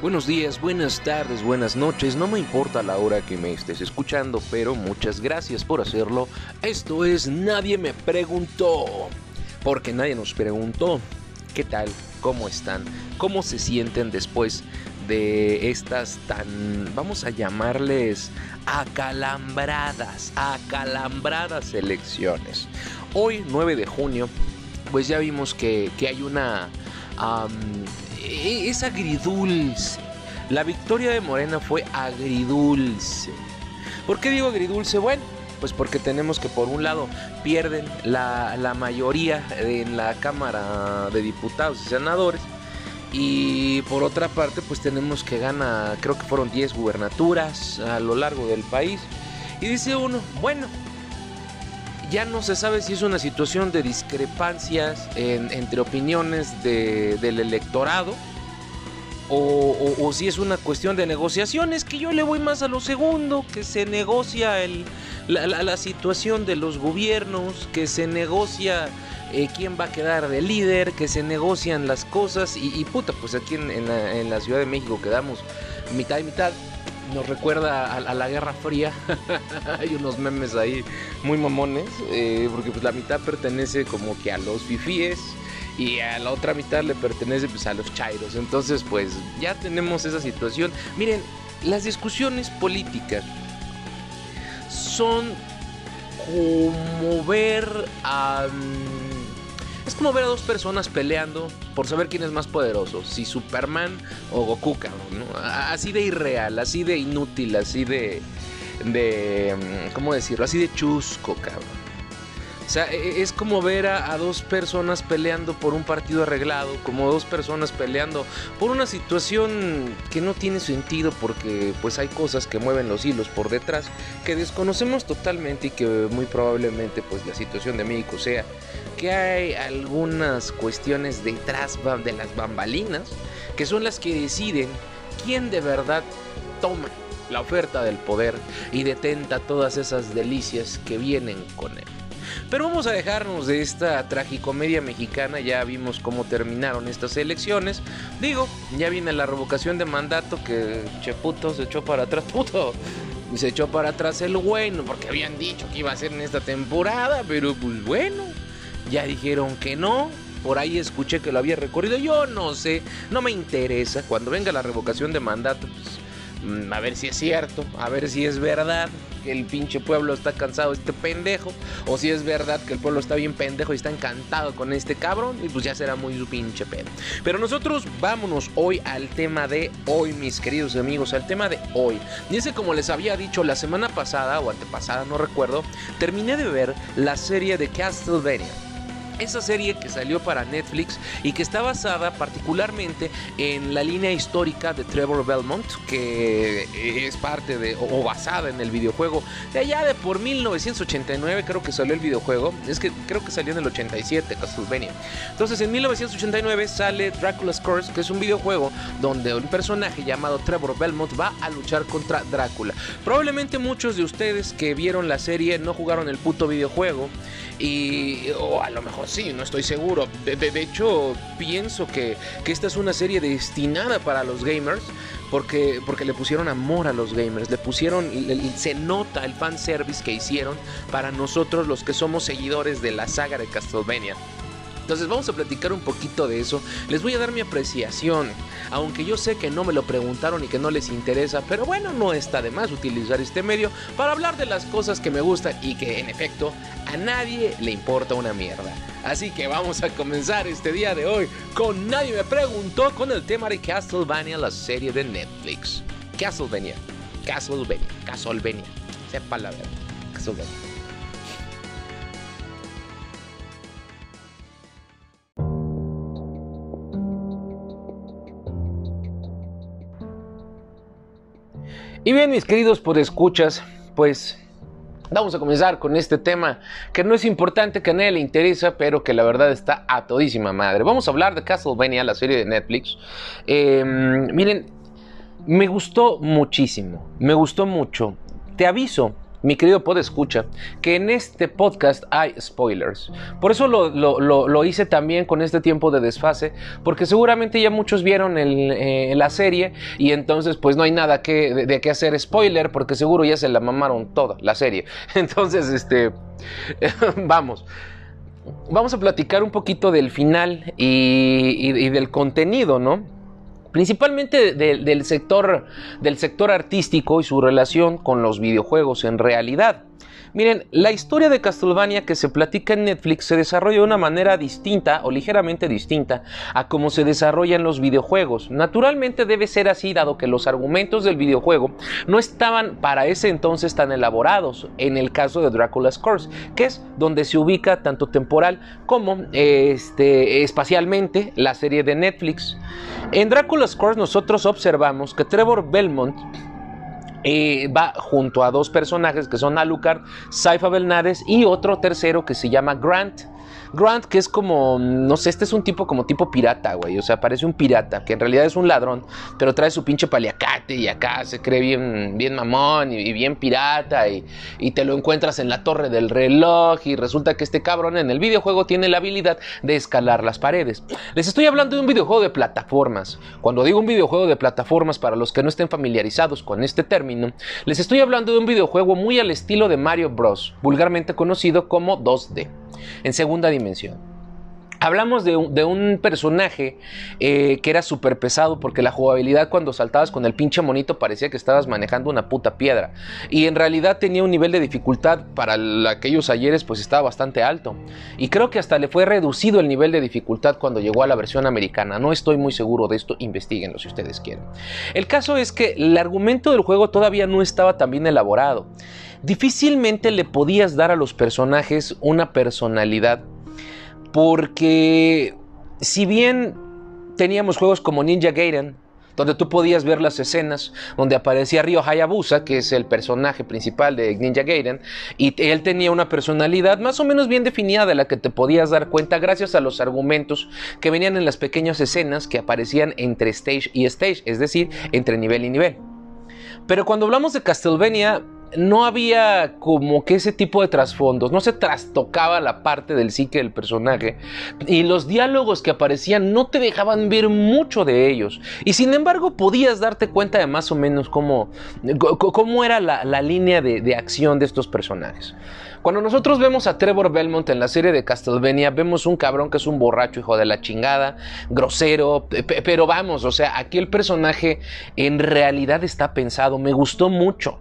Buenos días, buenas tardes, buenas noches, no me importa la hora que me estés escuchando, pero muchas gracias por hacerlo. Esto es Nadie me preguntó, porque nadie nos preguntó. ¿Qué tal? ¿Cómo están? ¿Cómo se sienten después de estas tan, vamos a llamarles, acalambradas, acalambradas elecciones? Hoy, 9 de junio, pues ya vimos que, hay una... es agridulce. La victoria de Morena fue agridulce. ¿Por qué digo agridulce? Bueno, pues porque tenemos que por un lado pierden la, mayoría en la Cámara de Diputados y Senadores. Y por otra parte, pues tenemos que gana, creo que fueron 10 gubernaturas a lo largo del país. Y dice uno, bueno, ya no se sabe si es una situación de discrepancias entre opiniones del electorado o, si es una cuestión de negociaciones, que yo le voy más a lo segundo, que se negocia la, situación de los gobiernos, que se negocia eh, quién va a quedar de líder, que se negocian las cosas y, puta, pues aquí en, la, Ciudad de México quedamos mitad y mitad nos recuerda a, la Guerra Fría. Hay unos memes ahí muy mamones, eh, porque pues la mitad pertenece como que a los fifíes y a la otra mitad le pertenece pues, a los chairos. Entonces, pues ya tenemos esa situación. Miren, las discusiones políticas son como ver a... Es como ver a dos personas peleando por saber quién es más poderoso, si Superman o Goku, cabrón, Así de irreal, así de inútil, así de... de ¿Cómo decirlo? Así de chusco, cabrón. O sea, e, e, es como ver a, dos personas peleando por un partido arreglado, como dos personas peleando por una situación que no tiene sentido porque pues hay cosas que mueven los hilos por detrás que desconocemos totalmente y que muy probablemente pues la situación de México sea que hay algunas cuestiones detrás de las bambalinas que son las que deciden quién de verdad toma la oferta del poder y detenta todas esas delicias que vienen con él. Pero vamos a dejarnos de esta tragicomedia mexicana, ya vimos cómo terminaron estas elecciones. Digo, ya viene la revocación de mandato que Cheputo se echó para atrás, puto. Se echó para atrás el bueno, porque habían dicho que iba a ser en esta temporada, pero pues bueno, ya dijeron que no. Por ahí escuché que lo había recorrido. Yo no sé, no me interesa. Cuando venga la revocación de mandato, pues, mm, a ver si es cierto, a ver si es verdad que el pinche pueblo está cansado de este pendejo, o si es verdad que el pueblo está bien pendejo y está encantado con este cabrón, y pues ya será muy su pinche pedo. Pero nosotros vámonos hoy al tema de hoy, mis queridos amigos, al tema de hoy. Y ese como les había dicho la semana pasada o antepasada, no recuerdo, terminé de ver la serie de Castlevania esa serie que salió para Netflix y que está basada particularmente en la línea histórica de Trevor Belmont, que es parte de, o basada en el videojuego de allá de por 1989, creo que salió el videojuego, es que creo que salió en el 87, Castlevania. Entonces en 1989 sale Dracula's Curse, que es un videojuego donde un personaje llamado Trevor Belmont va a luchar contra Drácula. Probablemente muchos de ustedes que vieron la serie no jugaron el puto videojuego y o a lo mejor sí, no estoy seguro. De, hecho, pienso que, esta es una serie destinada para los gamers. Porque, porque le pusieron amor a los gamers, le pusieron, se nota el fanservice que hicieron para nosotros los que somos seguidores de la saga de Castlevania. Entonces vamos a platicar un poquito de eso. Les voy a dar mi apreciación, aunque yo sé que no me lo preguntaron y que no les interesa, pero bueno, no está de más utilizar este medio para hablar de las cosas que me gustan y que en efecto a nadie le importa una mierda. Así que vamos a comenzar este día de hoy con Nadie me preguntó con el tema de Castlevania, la serie de Netflix. Castlevania, Castlevania, Castlevania, sepa la verdad, Castlevania. Y bien, mis queridos escuchas, pues vamos a comenzar con este tema que no es importante, que a nadie le interesa, pero que la verdad está a todísima madre. Vamos a hablar de Castlevania, la serie de Netflix. Em, miren, me gustó muchísimo, me gustó mucho. Te aviso mi querido pod escucha, que en este podcast hay spoilers. Por eso lo, hice también con este tiempo de desfase, porque seguramente ya muchos vieron eh, la serie y entonces pues no hay nada que, de, qué hacer spoiler, porque seguro ya se la mamaron toda la serie. Entonces, este, vamos. Vamos a platicar un poquito del final y del contenido, ¿no? Principalmente del, sector, del sector artístico y su relación con los videojuegos en realidad. Miren, la historia de Castlevania que se platica en Netflix se desarrolla de una manera distinta o ligeramente distinta a como se desarrollan los videojuegos. Naturalmente debe ser así dado que los argumentos del videojuego no estaban para ese entonces tan elaborados en el caso de Dracula's Curse, que es donde se ubica tanto temporal como este, espacialmente la serie de Netflix. En Dracula's Curse nosotros observamos que Trevor Belmont va junto a dos personajes que son Alucard, Saifa Belnades y otro tercero que se llama Grant. Grant, que es como, no sé, este es un tipo como tipo pirata, güey. O sea, parece un pirata, que en realidad es un ladrón, pero trae su pinche paliacate y acá se cree bien, bien mamón y, bien pirata y, y, te lo encuentras en la torre del reloj y resulta que este cabrón en el videojuego tiene la habilidad de escalar las paredes. Les estoy hablando de un videojuego de plataformas. Cuando digo un videojuego de plataformas, para los que no estén familiarizados con este término, les estoy hablando de un videojuego muy al estilo de Mario Bros, vulgarmente conocido como 2D en segunda dimensión. Hablamos de un, personaje eh, que era súper pesado porque la jugabilidad cuando saltabas con el pinche monito parecía que estabas manejando una puta piedra. Y en realidad tenía un nivel de dificultad para aquellos ayeres pues estaba bastante alto. Y creo que hasta le fue reducido el nivel de dificultad cuando llegó a la versión americana. No estoy muy seguro de esto, investiguenlo si ustedes quieren. El caso es que el argumento del juego todavía no estaba tan bien elaborado difícilmente le podías dar a los personajes una personalidad porque si bien teníamos juegos como Ninja Gaiden, donde tú podías ver las escenas donde aparecía Ryo Hayabusa, que es el personaje principal de Ninja Gaiden, y él tenía una personalidad más o menos bien definida de la que te podías dar cuenta gracias a los argumentos que venían en las pequeñas escenas que aparecían entre stage y stage, es decir, entre nivel y nivel. Pero cuando hablamos de Castlevania, no había como que ese tipo de trasfondos, no se trastocaba la parte del psique del personaje y los diálogos que aparecían no te dejaban ver mucho de ellos y sin embargo podías darte cuenta de más o menos cómo, cómo era la, línea de, de acción de estos personajes. Cuando nosotros vemos a Trevor Belmont en la serie de Castlevania, vemos un cabrón que es un borracho hijo de la chingada, grosero, pero vamos, o sea, aquí el personaje en realidad está pensado, me gustó mucho.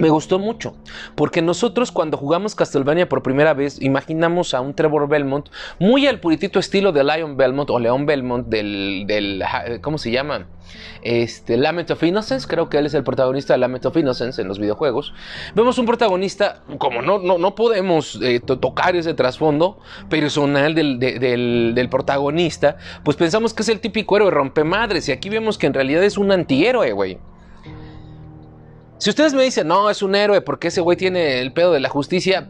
Me gustó mucho, porque nosotros cuando jugamos Castlevania por primera vez imaginamos a un Trevor Belmont muy al puritito estilo de Lion Belmont o Leon Belmont del, del ¿cómo se llama? Este, Lament of Innocence, creo que él es el protagonista de Lament of Innocence en los videojuegos. Vemos un protagonista, como no, no, no podemos eh, tocar ese trasfondo personal del, del, protagonista, pues pensamos que es el típico héroe rompemadres y aquí vemos que en realidad es un antihéroe, güey. Si ustedes me dicen, no, es un héroe porque ese güey tiene el pedo de la justicia,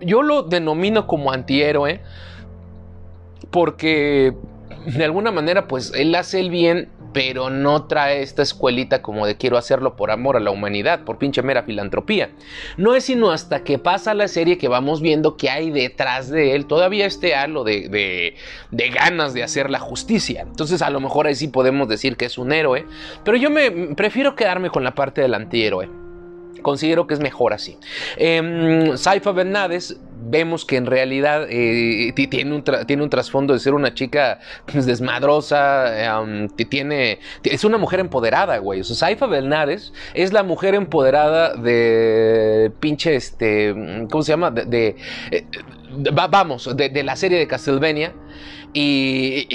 yo lo denomino como antihéroe porque de alguna manera pues él hace el bien pero no trae esta escuelita como de quiero hacerlo por amor a la humanidad, por pinche mera filantropía. No es sino hasta que pasa la serie que vamos viendo que hay detrás de él todavía este halo de, de, de ganas de hacer la justicia. Entonces a lo mejor ahí sí podemos decir que es un héroe, pero yo me prefiero quedarme con la parte del antihéroe. Considero que es mejor así. Eh, Saifa Bernades vemos que en realidad eh, tiene, un tiene un trasfondo de ser una chica pues, desmadrosa, tiene, es una mujer empoderada, güey. O sea, Saifa Belnares es la mujer empoderada de pinche, este, ¿cómo se llama? De, eh, vamos, de, la serie de Castlevania. Y,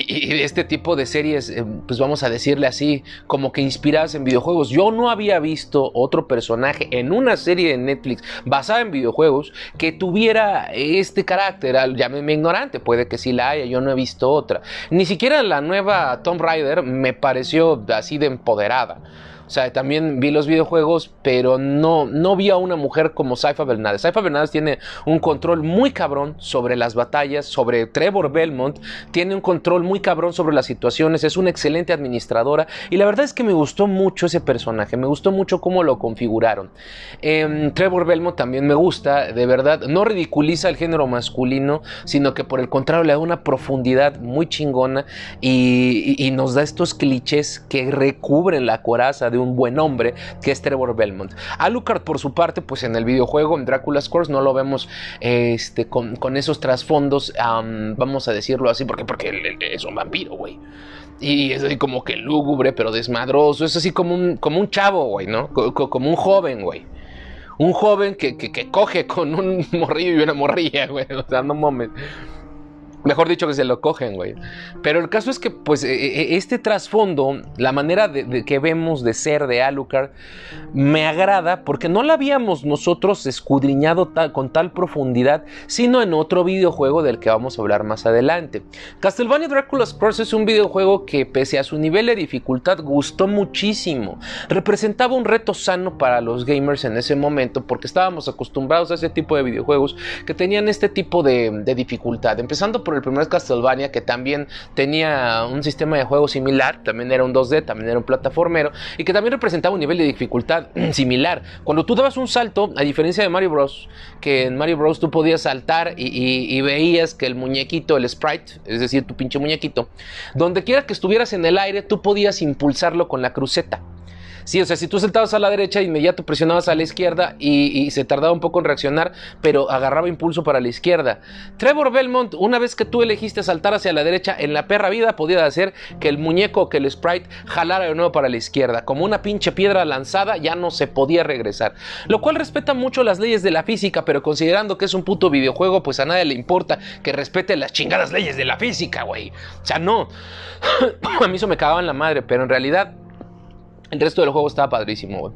este tipo de series, eh, pues vamos a decirle así, como que inspiradas en videojuegos. Yo no había visto otro personaje en una serie de Netflix basada en videojuegos que tuviera este carácter. Llámeme ignorante, puede que sí la haya, yo no he visto otra. Ni siquiera la nueva Tomb Raider me pareció así de empoderada. O sea, también vi los videojuegos, pero no, no vi a una mujer como Saifa Bernades. Saifa Bernades tiene un control muy cabrón sobre las batallas, sobre Trevor Belmont, tiene un control muy cabrón sobre las situaciones, es una excelente administradora y la verdad es que me gustó mucho ese personaje, me gustó mucho cómo lo configuraron. Em, Trevor Belmont también me gusta, de verdad, no ridiculiza el género masculino, sino que por el contrario le da una profundidad muy chingona y, nos da estos clichés que recubren la coraza un buen hombre, que es Trevor Belmont. Alucard, por su parte, pues en el videojuego, en Dracula's Curse, no lo vemos este, con, esos trasfondos, vamos a decirlo así, porque, porque es un vampiro, güey. Y es así como que lúgubre, pero desmadroso. Es así como un, como un chavo, güey, ¿no? como un joven, güey. Un joven que, que, coge con un morrillo y una morrilla, güey. O sea, no mames. Mejor dicho que se lo cogen, güey. Pero el caso es que, pues, e, e, este trasfondo, la manera de, que vemos de ser de Alucard, me agrada porque no la habíamos nosotros escudriñado con tal profundidad, sino en otro videojuego del que vamos a hablar más adelante. Castlevania Dracula's Curse es un videojuego que, pese a su nivel de dificultad, gustó muchísimo. Representaba un reto sano para los gamers en ese momento porque estábamos acostumbrados a ese tipo de videojuegos que tenían este tipo de, de dificultad. Empezando por el primer Castlevania que también tenía un sistema de juego similar, también era un 2D, también era un plataformero y que también representaba un nivel de dificultad similar. Cuando tú dabas un salto, a diferencia de Mario Bros, que en Mario Bros tú podías saltar y, veías que el muñequito, el sprite, es decir, tu pinche muñequito, donde quiera que estuvieras en el aire, tú podías impulsarlo con la cruceta. Sí, o sea, si tú sentabas a la derecha, inmediato presionabas a la izquierda y, se tardaba un poco en reaccionar, pero agarraba impulso para la izquierda. Trevor Belmont, una vez que tú elegiste saltar hacia la derecha, en la perra vida podía hacer que el muñeco, que el sprite, jalara de nuevo para la izquierda. Como una pinche piedra lanzada, ya no se podía regresar. Lo cual respeta mucho las leyes de la física, pero considerando que es un puto videojuego, pues a nadie le importa que respete las chingadas leyes de la física, güey. O sea, no. a mí eso me cagaba en la madre, pero en realidad el resto del juego estaba padrísimo,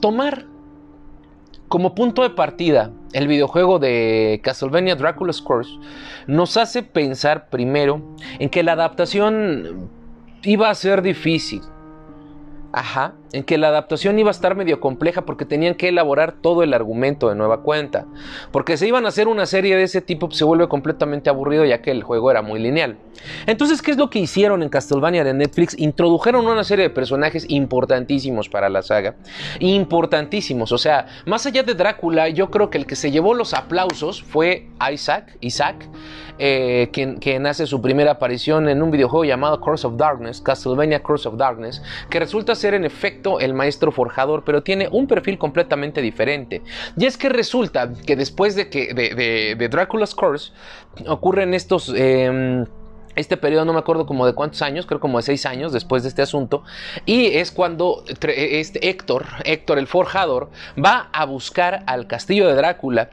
tomar como punto de partida el videojuego de Castlevania Dracula's Curse nos hace pensar primero en que la adaptación iba a ser difícil. Ajá, en que la adaptación iba a estar medio compleja porque tenían que elaborar todo el argumento de nueva cuenta. Porque si iban a hacer una serie de ese tipo pues, se vuelve completamente aburrido ya que el juego era muy lineal. Entonces, ¿qué es lo que hicieron en Castlevania de Netflix? Introdujeron una serie de personajes importantísimos para la saga. Importantísimos, o sea, más allá de Drácula, yo creo que el que se llevó los aplausos fue Isaac, Isaac, eh, quien, quien hace su primera aparición en un videojuego llamado Curse of Darkness, Castlevania Curse of Darkness, que resulta ser en efecto el maestro forjador, pero tiene un perfil completamente diferente. Y es que resulta que después de que de, de, Dracula's Curse ocurren estos... Em, este periodo no me acuerdo como de cuántos años, creo como de seis años después de este asunto, y es cuando este Héctor, Héctor el forjador, va a buscar al castillo de Drácula.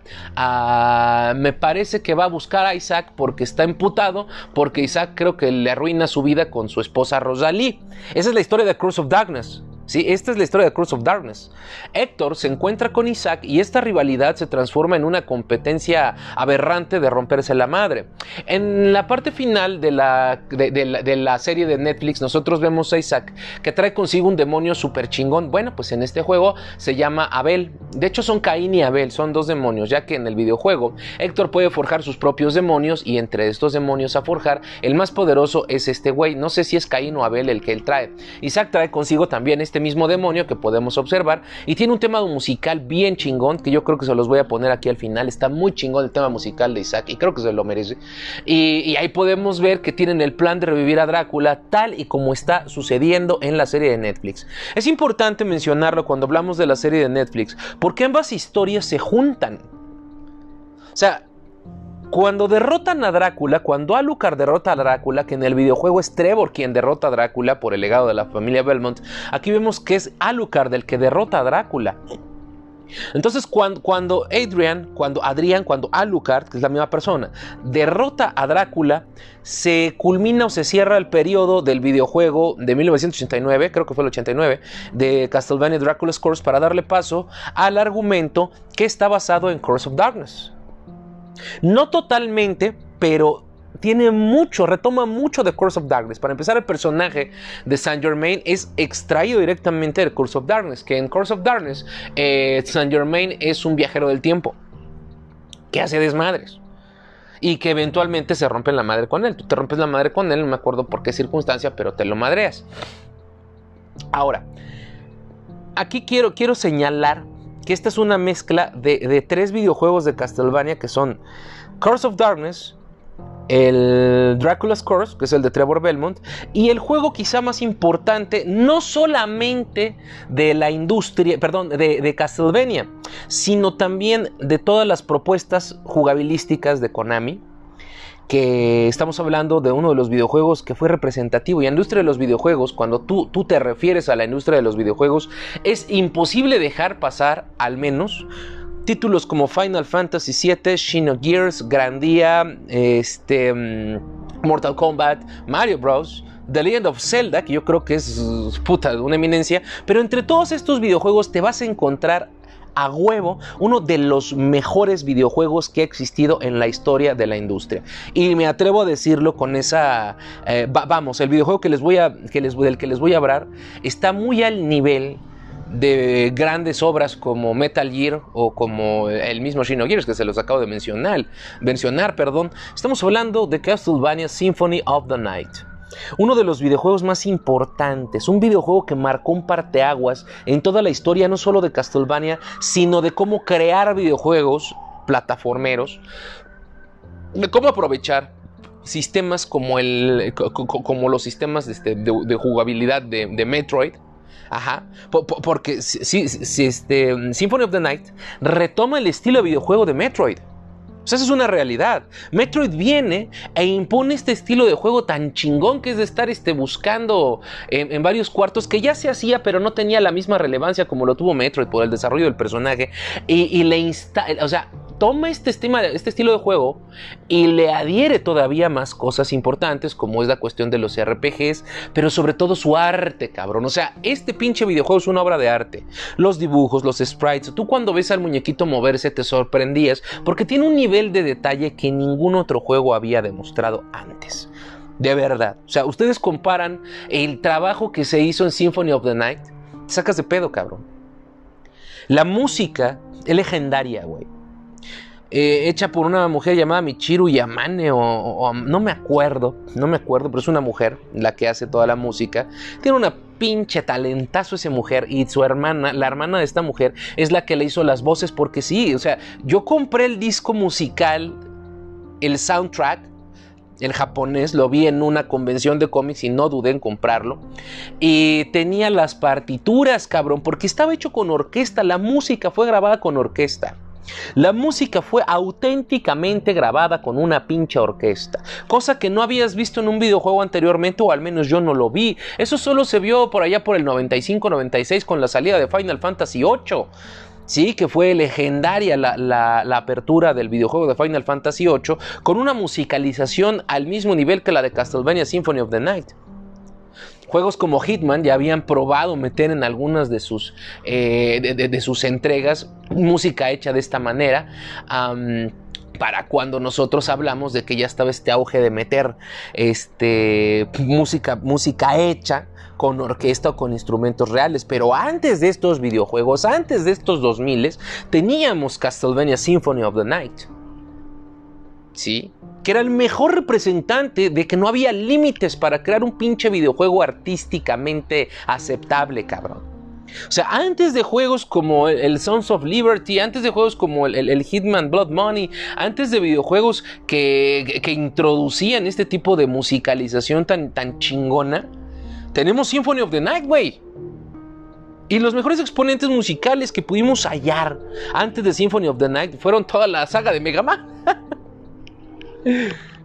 me parece que va a buscar a Isaac porque está imputado, porque Isaac creo que le arruina su vida con su esposa Rosalie. Esa es la historia de Curse of Darkness. Sí, esta es la historia de Curse of Darkness. Héctor se encuentra con Isaac y esta rivalidad se transforma en una competencia aberrante de romperse la madre. En la parte final de la, de, serie de Netflix, nosotros vemos a Isaac que trae consigo un demonio súper chingón. Bueno, pues en este juego se llama Abel. De hecho, son Caín y Abel, son dos demonios, ya que en el videojuego Héctor puede forjar sus propios demonios y entre estos demonios a forjar, el más poderoso es este güey. No sé si es Caín o Abel el que él trae. Isaac trae consigo también este este mismo demonio que podemos observar y tiene un tema musical bien chingón que yo creo que se los voy a poner aquí al final. Está muy chingón el tema musical de Isaac y creo que se lo merece. Y, ahí podemos ver que tienen el plan de revivir a Drácula tal y como está sucediendo en la serie de Netflix. Es importante mencionarlo cuando hablamos de la serie de Netflix porque ambas historias se juntan. O sea, cuando derrotan a Drácula, cuando Alucard derrota a Drácula, que en el videojuego es Trevor quien derrota a Drácula por el legado de la familia Belmont, aquí vemos que es Alucard el que derrota a Drácula. Entonces, cuando, Adrian, cuando Adrián, cuando Alucard, que es la misma persona, derrota a Drácula, se culmina o se cierra el periodo del videojuego de 1989, creo que fue el 89, de Castlevania Dracula's Curse para darle paso al argumento que está basado en Curse of Darkness. No totalmente, pero tiene mucho, retoma mucho de Curse of Darkness. Para empezar, el personaje de Saint Germain es extraído directamente del Curse of Darkness, que en Curse of Darkness eh, Saint Germain es un viajero del tiempo que hace desmadres y que eventualmente se rompe la madre con él. Tú te rompes la madre con él, no me acuerdo por qué circunstancia, pero te lo madreas. Ahora, aquí quiero, quiero señalar que esta es una mezcla de, de tres videojuegos de Castlevania que son Curse of Darkness, el Dracula's Curse, que es el de Trevor Belmont, y el juego quizá más importante, no solamente de la industria, perdón, de, de, Castlevania, sino también de todas las propuestas jugabilísticas de Konami, que estamos hablando de uno de los videojuegos que fue representativo. Y la industria de los videojuegos, cuando tú, tú te refieres a la industria de los videojuegos, es imposible dejar pasar al menos títulos como Final Fantasy VII, Gears, Grandia, este, mm, Mortal Kombat, Mario Bros. The Legend of Zelda, que yo creo que es puta, una eminencia, pero entre todos estos videojuegos te vas a encontrar a huevo uno de los mejores videojuegos que ha existido en la historia de la industria. Y me atrevo a decirlo con esa... Eh, vamos, el videojuego que les voy a, que les, del que les voy a hablar está muy al nivel de grandes obras como Metal Gear o como el mismo Gears que se los acabo de mencionar, mencionar perdón. estamos hablando de Castlevania Symphony of the Night. Uno de los videojuegos más importantes, un videojuego que marcó un parteaguas en toda la historia no solo de Castlevania, sino de cómo crear videojuegos plataformeros, de cómo aprovechar sistemas como, el, como los sistemas este, de, jugabilidad de, Metroid, Ajá. porque este, Symphony of the Night retoma el estilo de videojuego de Metroid. Sea, esa es una realidad. Metroid viene e impone este estilo de juego tan chingón que es de estar este, buscando en, varios cuartos que ya se hacía, pero no tenía la misma relevancia como lo tuvo Metroid por el desarrollo del personaje. Y, y le instala, o sea, toma este, este estilo de juego y le adhiere todavía más cosas importantes, como es la cuestión de los RPGs, pero sobre todo su arte, cabrón. O sea, este pinche videojuego es una obra de arte. Los dibujos, los sprites, tú cuando ves al muñequito moverse te sorprendías porque tiene un nivel de detalle que ningún otro juego había demostrado antes. De verdad. O sea, ustedes comparan el trabajo que se hizo en Symphony of the Night, sacas de pedo, cabrón. La música es legendaria, güey. Eh, hecha por una mujer llamada Michiru Yamane o, no me acuerdo, no me acuerdo, pero es una mujer la que hace toda la música. Tiene una pinche talentazo esa mujer y su hermana, la hermana de esta mujer, es la que le hizo las voces porque sí, o sea, yo compré el disco musical, el soundtrack, el japonés, lo vi en una convención de cómics y no dudé en comprarlo. Y tenía las partituras, cabrón, porque estaba hecho con orquesta, la música fue grabada con orquesta. La música fue auténticamente grabada con una pinche orquesta, cosa que no habías visto en un videojuego anteriormente o al menos yo no lo vi. Eso solo se vio por allá por el 95-96 con la salida de Final Fantasy VIII. Sí, que fue legendaria la, la, apertura del videojuego de Final Fantasy VIII con una musicalización al mismo nivel que la de Castlevania Symphony of the Night. Juegos como Hitman ya habían probado meter en algunas de sus, eh, de, sus entregas música hecha de esta manera. para cuando nosotros hablamos de que ya estaba este auge de meter este, música, música hecha con orquesta o con instrumentos reales. Pero antes de estos videojuegos, antes de estos 2000, teníamos Castlevania Symphony of the Night. ¿Sí? Que era el mejor representante de que no había límites para crear un pinche videojuego artísticamente aceptable, cabrón. O sea, antes de juegos como el Sons of Liberty, antes de juegos como el, Hitman Blood Money, antes de videojuegos que, introducían este tipo de musicalización tan, tan chingona, tenemos Symphony of the Night, güey. Y los mejores exponentes musicales que pudimos hallar antes de Symphony of the Night fueron toda la saga de Mega Man.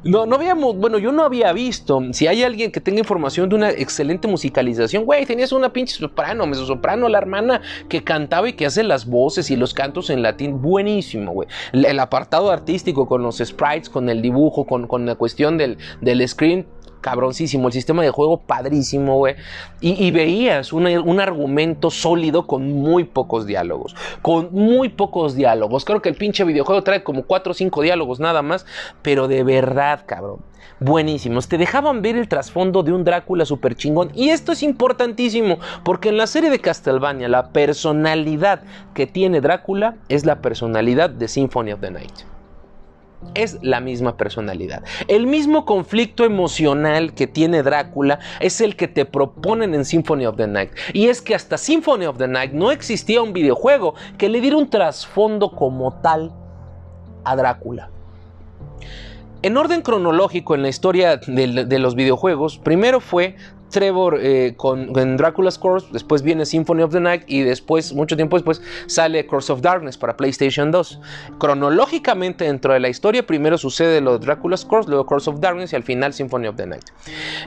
No, no habíamos, bueno, yo no había visto. Si hay alguien que tenga información de una excelente musicalización, güey, tenías una pinche soprano, meso soprano, la hermana que cantaba y que hace las voces y los cantos en latín, buenísimo, güey. El, apartado artístico con los sprites, con el dibujo, con, con la cuestión del, del screen, cabroncísimo, el sistema de juego padrísimo, güey. Y, veías un argumento sólido con muy pocos diálogos. Con muy pocos diálogos. Creo que el pinche videojuego trae como 4 o 5 diálogos nada más, pero de verdad, cabrón buenísimos. Te dejaban ver el trasfondo de un Drácula super chingón. Y esto es importantísimo, porque en la serie de Castlevania, la personalidad que tiene Drácula es la personalidad de Symphony of the Night. Es la misma personalidad. El mismo conflicto emocional que tiene Drácula es el que te proponen en Symphony of the Night. Y es que hasta Symphony of the Night no existía un videojuego que le diera un trasfondo como tal a Drácula. En orden cronológico en la historia de, los videojuegos, primero fue Trevor eh, con, Dracula's Curse, después viene Symphony of the Night y después, mucho tiempo después, sale Curse of Darkness para PlayStation 2. Cronológicamente dentro de la historia, primero sucede lo de Dracula's Curse, luego Curse of Darkness y al final Symphony of the Night.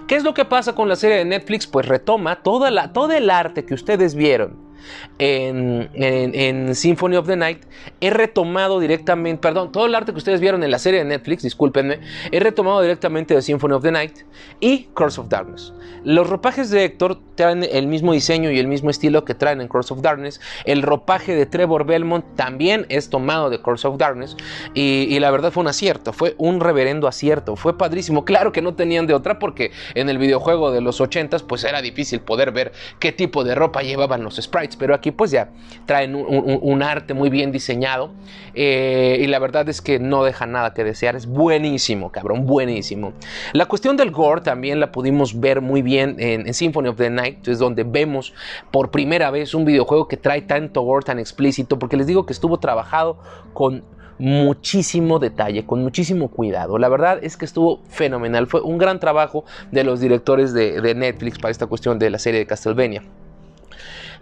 ¿Qué es lo que pasa con la serie de Netflix? Pues retoma toda la, todo el arte que ustedes vieron en, Symphony of the Night, he retomado directamente, perdón, todo el arte que ustedes vieron en la serie de Netflix, discúlpenme, he retomado directamente de Symphony of the Night y Curse of Darkness. Los ropajes de Héctor traen el mismo diseño y el mismo estilo que traen en Curse of Darkness. El ropaje de Trevor Belmont también es tomado de Curse of Darkness y, la verdad fue un acierto, fue un reverendo acierto, fue padrísimo. Claro que no tenían de otra porque en el videojuego de los 80s pues era difícil poder ver qué tipo de ropa llevaban los sprites pero aquí pues ya traen un, arte muy bien diseñado eh, y la verdad es que no deja nada que desear, es buenísimo, cabrón, buenísimo. La cuestión del gore también la pudimos ver muy bien en, Symphony of the Night, es donde vemos por primera vez un videojuego que trae tanto gore tan explícito, porque les digo que estuvo trabajado con muchísimo detalle, con muchísimo cuidado. La verdad es que estuvo fenomenal. Fue un gran trabajo de los directores de, de Netflix para esta cuestión de la serie de Castlevania.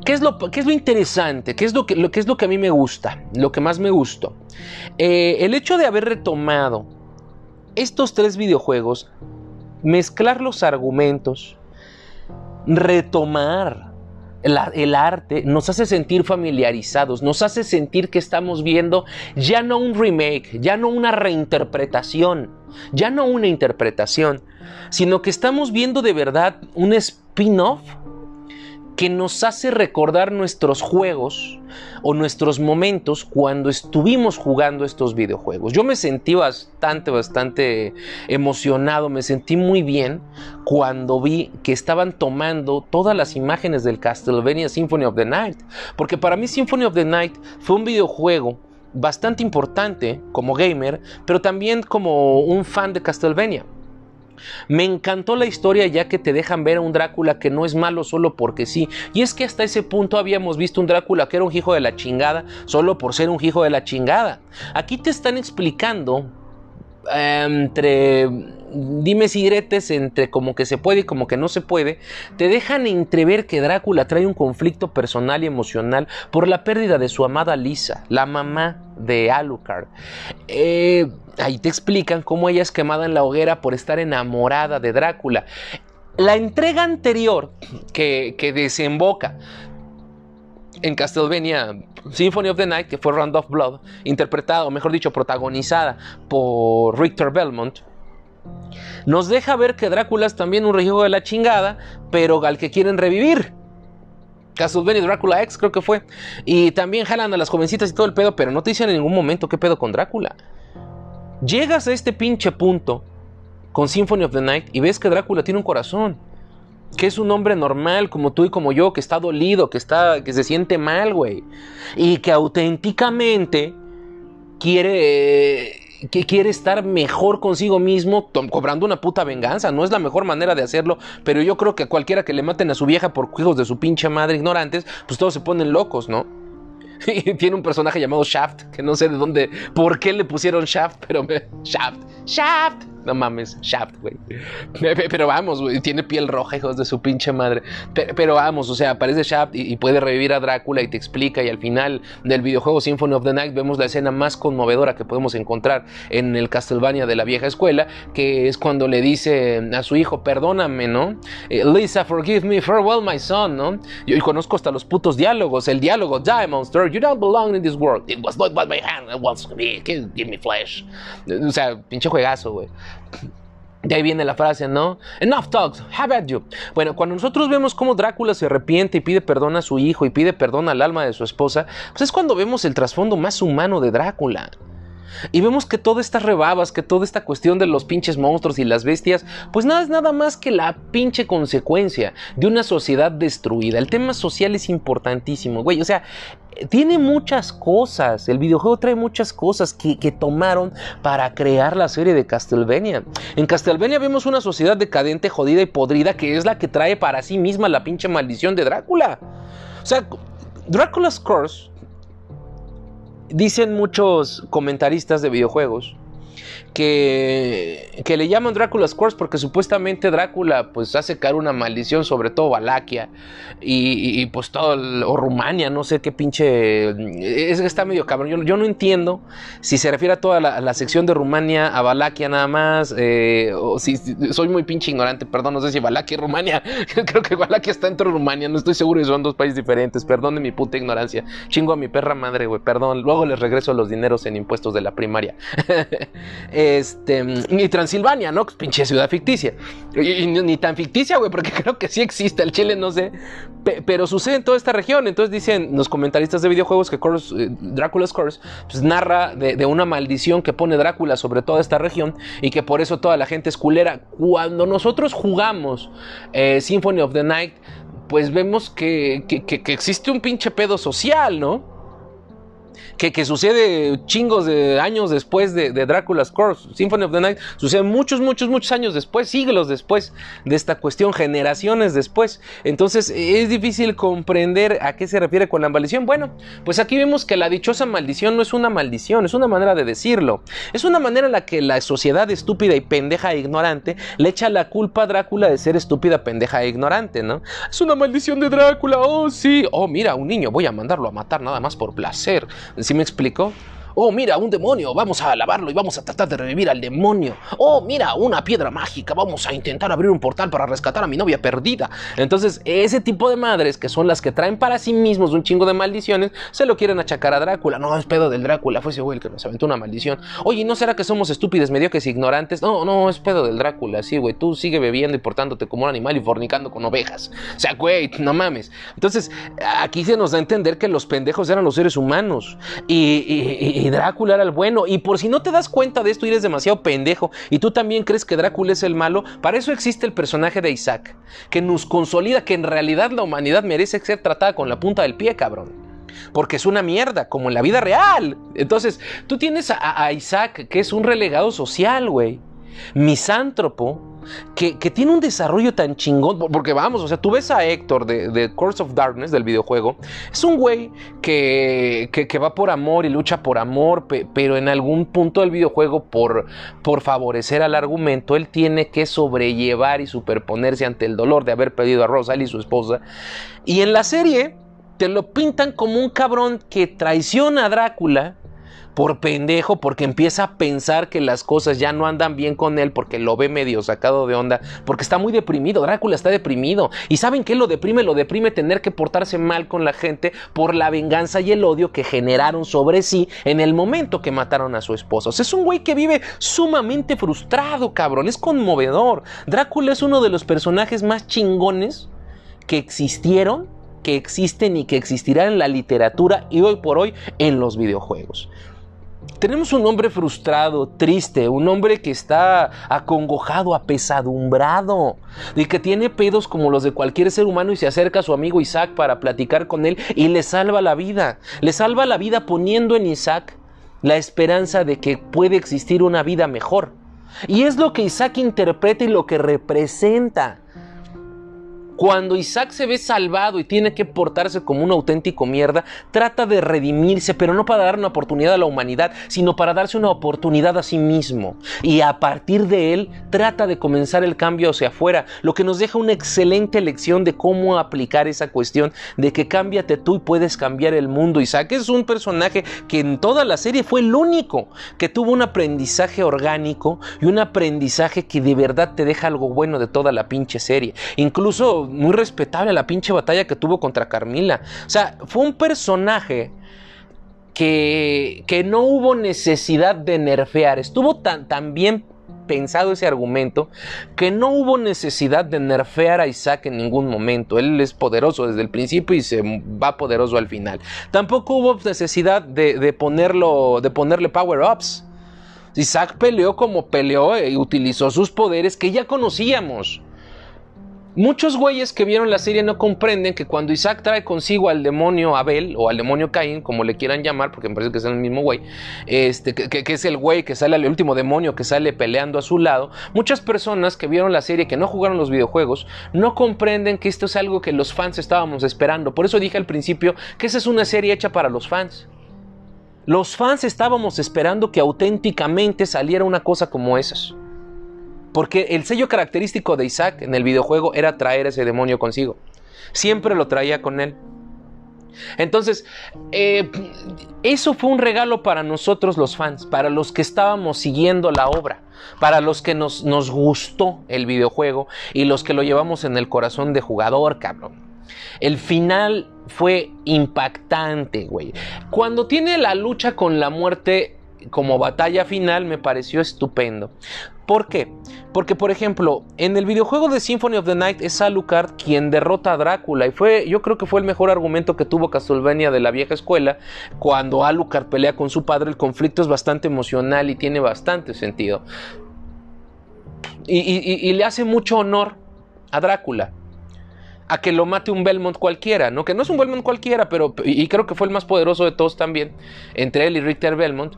¿Qué es lo, es lo interesante? ¿Qué es lo, que, lo, es lo que a mí me gusta? Lo que más me gustó. Eh, el hecho de haber retomado estos tres videojuegos, mezclar los argumentos, retomar el, arte nos hace sentir familiarizados, nos hace sentir que estamos viendo ya no un remake, ya no una reinterpretación, ya no una interpretación, sino que estamos viendo de verdad un spin-off que nos hace recordar nuestros juegos o nuestros momentos cuando estuvimos jugando estos videojuegos. Yo me sentí bastante, bastante emocionado, me sentí muy bien cuando vi que estaban tomando todas las imágenes del Castlevania Symphony of the Night, porque para mí Symphony of the Night fue un videojuego bastante importante como gamer, pero también como un fan de Castlevania. Me encantó la historia ya que te dejan ver a un Drácula que no es malo solo porque sí. Y es que hasta ese punto habíamos visto un Drácula que era un hijo de la chingada solo por ser un hijo de la chingada. Aquí te están explicando entre dimes y diretes entre como que se puede y como que no se puede, te dejan entrever que Drácula trae un conflicto personal y emocional por la pérdida de su amada Lisa, la mamá de Alucard. Eh, ahí te explican cómo ella es quemada en la hoguera por estar enamorada de Drácula. La entrega anterior que, que desemboca en Castlevania Symphony of the Night, que fue Round of Blood, interpretada, o mejor dicho, protagonizada por Richter Belmont, nos deja ver que Drácula es también un región de la chingada, pero al que quieren revivir. Castlevania Drácula X creo que fue. Y también jalan a las jovencitas y todo el pedo, pero no te dicen en ningún momento qué pedo con Drácula. Llegas a este pinche punto con Symphony of the Night y ves que Drácula tiene un corazón que es un hombre normal como tú y como yo, que está dolido, que, está, que se siente mal, güey. Y que auténticamente quiere, que quiere estar mejor consigo mismo, cobrando una puta venganza. No es la mejor manera de hacerlo, pero yo creo que cualquiera que le maten a su vieja por hijos de su pinche madre ignorantes, pues todos se ponen locos, ¿no? Y tiene un personaje llamado Shaft, que no sé de dónde, por qué le pusieron Shaft, pero me, Shaft, Shaft. No mames, Shaft, güey. Pero vamos, güey, tiene piel roja, hijos de su pinche madre. Pero, vamos, o sea, aparece Shaft y, puede revivir a Drácula y te explica. Y al final del videojuego Symphony of the Night vemos la escena más conmovedora que podemos encontrar en el Castlevania de la vieja escuela, que es cuando le dice a su hijo, perdóname, ¿no? Eh, Lisa, forgive me, farewell, my son, ¿no? Yo conozco hasta los putos diálogos. El diálogo, Die, monster, you don't belong in this world. It was not by my hand, it was me, give me flesh. O sea, pinche juegazo, güey. De ahí viene la frase, ¿no? Enough talks, have at you. Bueno, cuando nosotros vemos cómo Drácula se arrepiente y pide perdón a su hijo y pide perdón al alma de su esposa, pues es cuando vemos el trasfondo más humano de Drácula. Y vemos que todas estas rebabas, que toda esta cuestión de los pinches monstruos y las bestias, pues nada es nada más que la pinche consecuencia de una sociedad destruida. El tema social es importantísimo, güey. O sea, tiene muchas cosas, el videojuego trae muchas cosas que, tomaron para crear la serie de Castlevania. En Castlevania vemos una sociedad decadente, jodida y podrida que es la que trae para sí misma la pinche maldición de Drácula. O sea, Drácula's Curse, dicen muchos comentaristas de videojuegos, que, que le llaman Drácula's Curse porque supuestamente Drácula pues hace caer una maldición sobre todo Valaquia y, pues todo, o Rumania, no sé qué pinche, es, está medio cabrón, yo, no entiendo si se refiere a toda la, sección de Rumania, a Valaquia nada más, eh, o si soy muy pinche ignorante, perdón, no sé si Valaquia y Rumania, creo que Valaquia está dentro de Rumania, no estoy seguro son dos países diferentes, perdón de mi puta ignorancia, chingo a mi perra madre, güey, perdón, luego les regreso los dineros en impuestos de la primaria. Este, y Transilvania, ¿no? Pinche ciudad ficticia. Y, ni tan ficticia, güey, porque creo que sí existe el Chile, no sé. pero sucede en toda esta región. Entonces dicen los comentaristas de videojuegos que eh, Drácula's Curse pues, narra de, una maldición que pone Drácula sobre toda esta región y que por eso toda la gente es culera. Cuando nosotros jugamos eh, Symphony of the Night, pues vemos que existe un pinche pedo social, ¿no? Que, sucede chingos de años después de, Drácula's Curse. Symphony of the Night sucede muchos, muchos, muchos años después, siglos después de esta cuestión, generaciones después. Entonces es difícil comprender a qué se refiere con la maldición. Bueno, pues aquí vemos que la dichosa maldición no es una maldición, es una manera de decirlo. Es una manera en la que la sociedad estúpida y pendeja e ignorante le echa la culpa a Drácula de ser estúpida, pendeja e ignorante, ¿no? Es una maldición de Drácula, oh sí, oh mira, un niño, voy a mandarlo a matar nada más por placer. ¿Sí me explico? Oh, mira, un demonio, vamos a alabarlo y vamos a tratar de revivir al demonio. Oh, mira, una piedra mágica, vamos a intentar abrir un portal para rescatar a mi novia perdida. Entonces, ese tipo de madres, que son las que traen para sí mismos un chingo de maldiciones, se lo quieren achacar a Drácula. No, es pedo del Drácula, fue ese güey el que nos aventó una maldición. Oye, ¿no será que somos estúpidos, mediocres e ignorantes? No, no, es pedo del Drácula, sí, güey. Tú sigue bebiendo y portándote como un animal y fornicando con ovejas. O sea, güey, no mames. Entonces, aquí se nos da a entender que los pendejos eran los seres humanos. y Drácula era el bueno. Y por si no te das cuenta de esto y eres demasiado pendejo y tú también crees que Drácula es el malo, para eso existe el personaje de Isaac, que nos consolida que en realidad la humanidad merece ser tratada con la punta del pie, cabrón. Porque es una mierda, como en la vida real. Entonces, tú tienes a, a Isaac, que es un relegado social, güey. Misántropo, que, tiene un desarrollo tan chingón, porque vamos, o sea, tú ves a Héctor de, de Course of Darkness del videojuego, es un güey que, que, va por amor y lucha por amor, pero en algún punto del videojuego, por, por favorecer al argumento, él tiene que sobrellevar y superponerse ante el dolor de haber perdido a Rosalie y su esposa. Y en la serie te lo pintan como un cabrón que traiciona a Drácula por pendejo, porque empieza a pensar que las cosas ya no andan bien con él, porque lo ve medio sacado de onda, porque está muy deprimido. Drácula está deprimido. ¿Y saben qué lo deprime? Lo deprime tener que portarse mal con la gente por la venganza y el odio que generaron sobre sí en el momento que mataron a su esposo. es un güey que vive sumamente frustrado, cabrón. Es conmovedor. Drácula es uno de los personajes más chingones que existieron que existen y que existirán en la literatura y hoy por hoy en los videojuegos. Tenemos un hombre frustrado, triste, un hombre que está acongojado, apesadumbrado, y que tiene pedos como los de cualquier ser humano y se acerca a su amigo Isaac para platicar con él y le salva la vida. Le salva la vida poniendo en Isaac la esperanza de que puede existir una vida mejor. Y es lo que Isaac interpreta y lo que representa. Cuando Isaac se ve salvado y tiene que portarse como un auténtico mierda, trata de redimirse, pero no para dar una oportunidad a la humanidad, sino para darse una oportunidad a sí mismo. Y a partir de él, trata de comenzar el cambio hacia afuera, lo que nos deja una excelente lección de cómo aplicar esa cuestión de que cámbiate tú y puedes cambiar el mundo. Isaac es un personaje que en toda la serie fue el único que tuvo un aprendizaje orgánico y un aprendizaje que de verdad te deja algo bueno de toda la pinche serie. Incluso muy respetable la pinche batalla que tuvo contra Carmila. O sea, fue un personaje que, que no hubo necesidad de nerfear. Estuvo tan, tan bien pensado ese argumento que no hubo necesidad de nerfear a Isaac en ningún momento. Él es poderoso desde el principio y se va poderoso al final. Tampoco hubo necesidad de, ponerlo, de ponerle power-ups. Isaac peleó como peleó y utilizó sus poderes que ya conocíamos. Muchos güeyes que vieron la serie no comprenden que cuando Isaac trae consigo al demonio Abel o al demonio Caín, como le quieran llamar, porque me parece que es el mismo güey, este, que, es el güey que sale, el último demonio que sale peleando a su lado, muchas personas que vieron la serie, que no jugaron los videojuegos, no comprenden que esto es algo que los fans estábamos esperando. Por eso dije al principio que esa es una serie hecha para los fans. Los fans estábamos esperando que auténticamente saliera una cosa como esas. Porque el sello característico de Isaac en el videojuego era traer ese demonio consigo. Siempre lo traía con él. Entonces, eh, eso fue un regalo para nosotros los fans, para los que estábamos siguiendo la obra, para los que nos, nos gustó el videojuego y los que lo llevamos en el corazón de jugador, cabrón. El final fue impactante, güey. Cuando tiene la lucha con la muerte como batalla final me pareció estupendo. ¿Por qué? Porque, por ejemplo, en el videojuego de Symphony of the Night es Alucard quien derrota a Drácula. Y fue, yo creo que fue el mejor argumento que tuvo Castlevania de la vieja escuela. Cuando Alucard pelea con su padre, el conflicto es bastante emocional y tiene bastante sentido. y le hace mucho honor a Drácula a que lo mate un Belmont cualquiera, ¿no? Que no es un Belmont cualquiera, pero y creo que fue el más poderoso de todos también, entre él y Richter Belmont,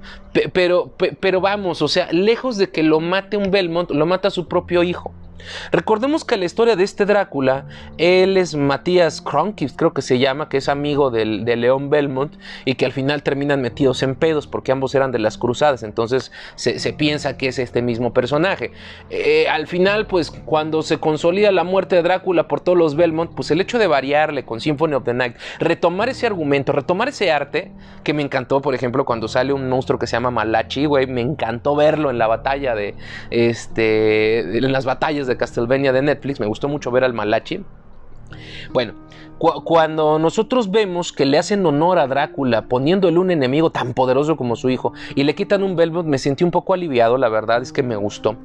pero, pero vamos, o sea, lejos de que lo mate un Belmont, lo mata su propio hijo. Recordemos que la historia de este Drácula, él es Matías Kronkis, creo que se llama, que es amigo del, de León Belmont y que al final terminan metidos en pedos porque ambos eran de las cruzadas, entonces se, piensa que es este mismo personaje. Eh, al final, pues cuando se consolida la muerte de Drácula por todos los Belmont, pues el hecho de variarle con Symphony of the Night, retomar ese argumento, retomar ese arte, que me encantó, por ejemplo, cuando sale un monstruo que se llama Malachi, güey, me encantó verlo en la batalla de, este, en las batallas de de Castlevania de Netflix, me gustó mucho ver al Malachi. Bueno, cuando nosotros vemos que le hacen honor a Drácula poniéndole un enemigo tan poderoso como su hijo y le quitan un Belmont, me sentí un poco aliviado, la verdad es que me gustó.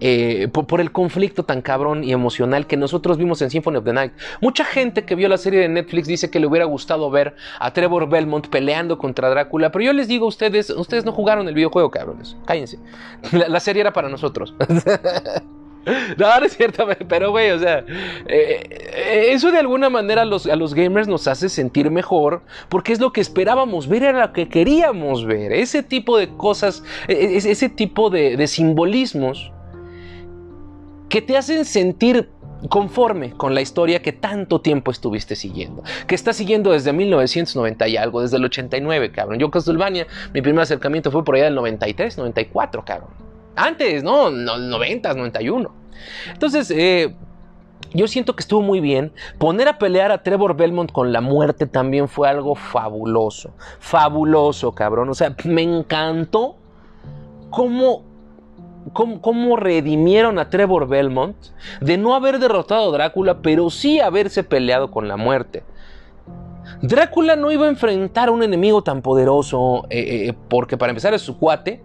Eh, por, el conflicto tan cabrón y emocional que nosotros vimos en Symphony of the Night. Mucha gente que vio la serie de Netflix dice que le hubiera gustado ver a Trevor Belmont peleando contra Drácula, pero yo les digo a ustedes, ustedes no jugaron el videojuego, cabrones. Cállense. la serie era para nosotros. No, no es cierto, pero güey, o sea, eh, eso de alguna manera a los, a los, gamers nos hace sentir mejor porque es lo que esperábamos ver, era lo que queríamos ver. Ese tipo de cosas, e, e, ese, tipo de, de simbolismos que te hacen sentir conforme con la historia que tanto tiempo estuviste siguiendo, que estás siguiendo desde 1990 y algo, desde el 89, cabrón. Yo Castlevania, mi primer acercamiento fue por allá del 93, 94, cabrón. Antes, ¿no? 90, 91. Entonces, eh, yo siento que estuvo muy bien. Poner a pelear a Trevor Belmont con la muerte también fue algo fabuloso. Fabuloso, cabrón. O sea, me encantó cómo, cómo, cómo redimieron a Trevor Belmont de no haber derrotado a Drácula, pero sí haberse peleado con la muerte. Drácula no iba a enfrentar a un enemigo tan poderoso eh, eh, porque para empezar es su cuate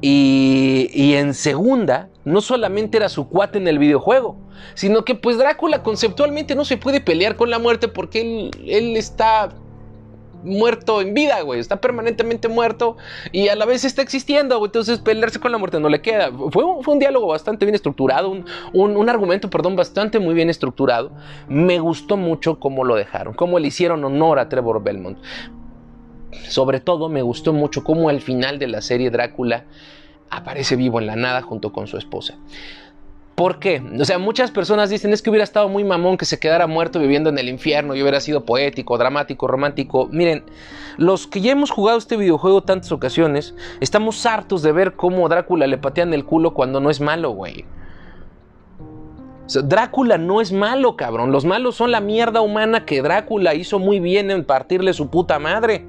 y, en segunda, no solamente era su cuate en el videojuego, sino que pues Drácula conceptualmente no se puede pelear con la muerte porque él, está muerto en vida, güey. Está permanentemente muerto y a la vez está existiendo. Entonces pelearse con la muerte no le queda. Fue un, fue un diálogo bastante bien estructurado, un, un, argumento, perdón, bastante muy bien estructurado. Me gustó mucho cómo lo dejaron, cómo le hicieron honor a Trevor Belmont. Sobre todo me gustó mucho cómo al final de la serie Drácula aparece vivo en la nada junto con su esposa. ¿Por qué? O sea, muchas personas dicen es que hubiera estado muy mamón que se quedara muerto viviendo en el infierno y hubiera sido poético, dramático, romántico. Miren, los que ya hemos jugado este videojuego tantas ocasiones, estamos hartos de ver cómo Drácula le patean el culo cuando no es malo, güey. Drácula no es malo, cabrón. Los malos son la mierda humana que Drácula hizo muy bien en partirle su puta madre.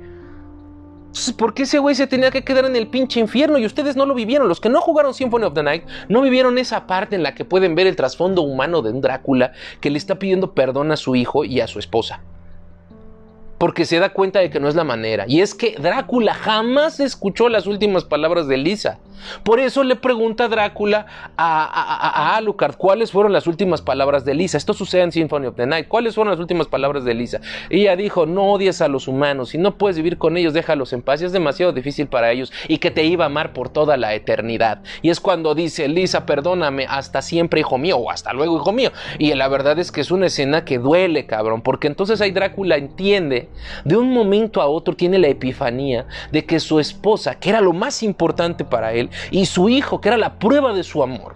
Entonces, ¿por qué ese güey se tenía que quedar en el pinche infierno? Y ustedes no lo vivieron. Los que no jugaron Symphony of the Night no vivieron esa parte en la que pueden ver el trasfondo humano de un Drácula que le está pidiendo perdón a su hijo y a su esposa. porque se da cuenta de que no es la manera. Y es que Drácula jamás escuchó las últimas palabras de Lisa. Por eso le pregunta Drácula a, Alucard cuáles fueron las últimas palabras de Lisa. Esto sucede en Symphony of the Night. ¿Cuáles fueron las últimas palabras de Lisa? Ella dijo, no odies a los humanos. Si no puedes vivir con ellos, déjalos en paz. es demasiado difícil para ellos y que te iba a amar por toda la eternidad. Y es cuando dice, Lisa, perdóname, hasta siempre, hijo mío, o hasta luego, hijo mío. Y la verdad es que es una escena que duele, cabrón, porque entonces ahí Drácula entiende de un momento a otro tiene la epifanía de que su esposa, que era lo más importante para él, y su hijo, que era la prueba de su amor,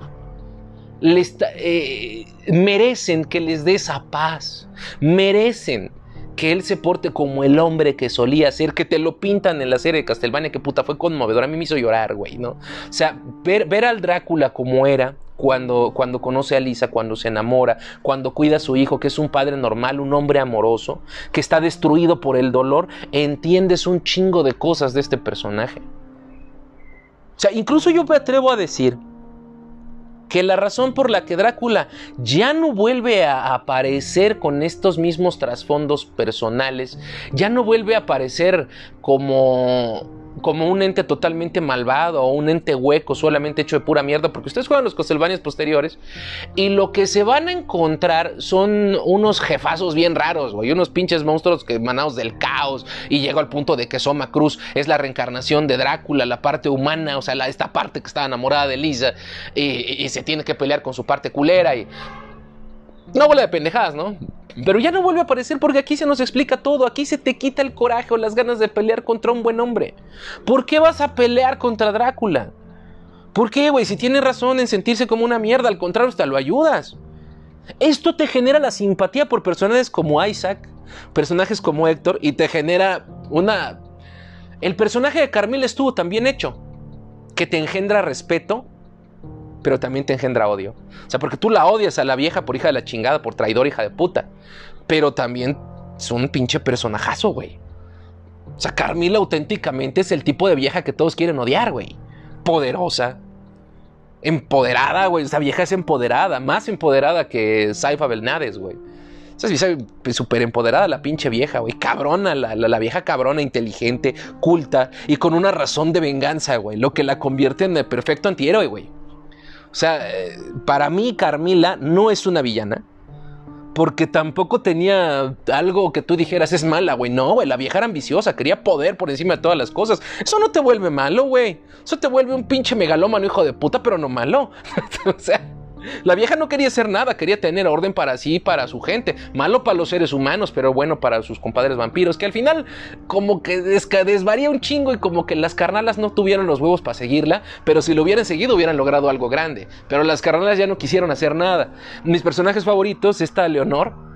eh, merecen que les dé esa paz, merecen que él se porte como el hombre que solía ser, que te lo pintan en la serie de Castlevania, que puta fue conmovedor, a mí me hizo llorar, güey, ¿no? O sea, ver, ver al Drácula como era, cuando, cuando conoce a Lisa, cuando se enamora, cuando cuida a su hijo, que es un padre normal, un hombre amoroso, que está destruido por el dolor, entiendes un chingo de cosas de este personaje. O sea, incluso yo me atrevo a decir que la razón por la que Drácula ya no vuelve a aparecer con estos mismos trasfondos personales, ya no vuelve a aparecer como como un ente totalmente malvado o un ente hueco solamente hecho de pura mierda, porque ustedes juegan los Castlevanias posteriores y lo que se van a encontrar son unos jefazos bien raros, güey, unos pinches monstruos que emanados del caos y llega al punto de que Soma Cruz es la reencarnación de Drácula, la parte humana, o sea, la, esta parte que está enamorada de Lisa y, y se tiene que pelear con su parte culera y una bola de pendejadas, ¿no? Pero ya no vuelve a aparecer porque aquí se nos explica todo. Aquí se te quita el coraje o las ganas de pelear contra un buen hombre. ¿Por qué vas a pelear contra Drácula? ¿Por qué, güey? Si tiene razón en sentirse como una mierda, al contrario, hasta lo ayudas. Esto te genera la simpatía por personajes como Isaac, personajes como Héctor, y te genera una... El personaje de Carmil estuvo tan bien hecho que te engendra respeto pero también te engendra odio. O sea, porque tú la odias a la vieja por hija de la chingada, por traidor, hija de puta. Pero también es un pinche personajazo, güey. O sea, Carmila auténticamente es el tipo de vieja que todos quieren odiar, güey. Poderosa. Empoderada, güey. Esa vieja es empoderada. Más empoderada que Saifa Belnades, güey. Esa es súper empoderada la pinche vieja, güey. Cabrona, la, la, vieja cabrona, inteligente, culta y con una razón de venganza, güey. Lo que la convierte en el perfecto antihéroe, güey. O sea, eh, para mí Carmila no es una villana. Porque tampoco tenía algo que tú dijeras es mala, güey. No, güey, la vieja era ambiciosa, quería poder por encima de todas las cosas. Eso no te vuelve malo, güey. Eso te vuelve un pinche megalómano hijo de puta, pero no malo. o sea, la vieja no quería hacer nada, quería tener orden para sí y para su gente. Malo para los seres humanos, pero bueno para sus compadres vampiros, que al final como que desvaría un chingo y como que las carnalas no tuvieron los huevos para seguirla, pero si lo hubieran seguido hubieran logrado algo grande. Pero las carnalas ya no quisieron hacer nada. Mis personajes favoritos, esta Leonor,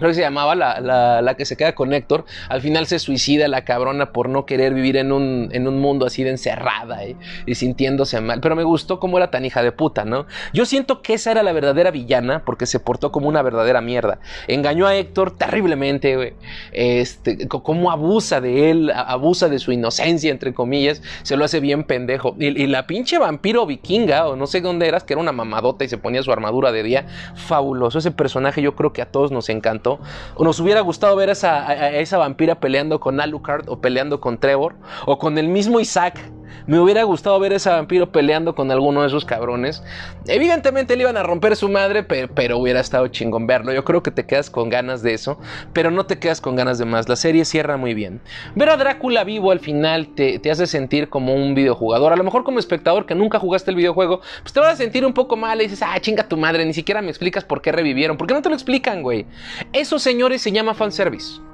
creo que se llamaba la, que se queda con Héctor, al final se suicida la cabrona por no querer vivir en un, en un mundo así de encerrada y, y, sintiéndose mal. Pero me gustó cómo era tan hija de puta, ¿no? Yo siento que esa era la verdadera villana porque se portó como una verdadera mierda. Engañó a Héctor terriblemente, güey. Este, cómo abusa de él, abusa de su inocencia, entre comillas, se lo hace bien pendejo. Y la pinche vampiro vikinga, o no sé dónde eras, que era una mamadota y se ponía su armadura de día, fabuloso. Ese personaje yo creo que a todos nos encantó o nos hubiera gustado ver a esa, a esa vampira peleando con Alucard o peleando con Trevor o con el mismo Isaac me hubiera gustado ver a ese vampiro peleando con alguno de esos cabrones. Evidentemente le iban a romper su madre, pero, hubiera estado chingón verlo. Yo creo que te quedas con ganas de eso, pero no te quedas con ganas de más. La serie cierra muy bien. Ver a Drácula vivo al final te, hace sentir como un videojugador. A lo mejor como espectador que nunca jugaste el videojuego, pues te vas a sentir un poco mal y dices, ah, chinga tu madre, ni siquiera me explicas por qué revivieron. ¿Por qué no te lo explican, güey? Esos señores se llama fanservice.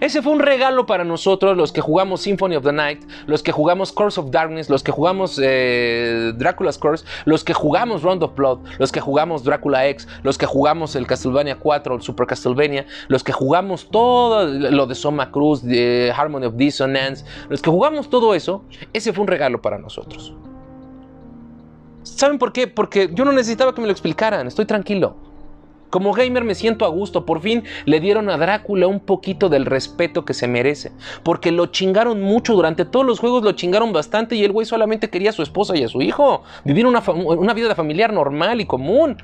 Ese fue un regalo para nosotros, los que jugamos Symphony of the Night, los que jugamos Curse of Darkness, los que jugamos eh, Dracula's Curse, los que jugamos Round of Blood, los que jugamos Dracula X, los que jugamos el Castlevania 4, el Super Castlevania, los que jugamos todo lo de Soma Cruz, de Harmony of Dissonance, los que jugamos todo eso, ese fue un regalo para nosotros. ¿Saben por qué? Porque yo no necesitaba que me lo explicaran, estoy tranquilo. Como gamer me siento a gusto, por fin le dieron a Drácula un poquito del respeto que se merece, porque lo chingaron mucho durante todos los juegos, lo chingaron bastante y el güey solamente quería a su esposa y a su hijo, vivir una, una vida familiar normal y común,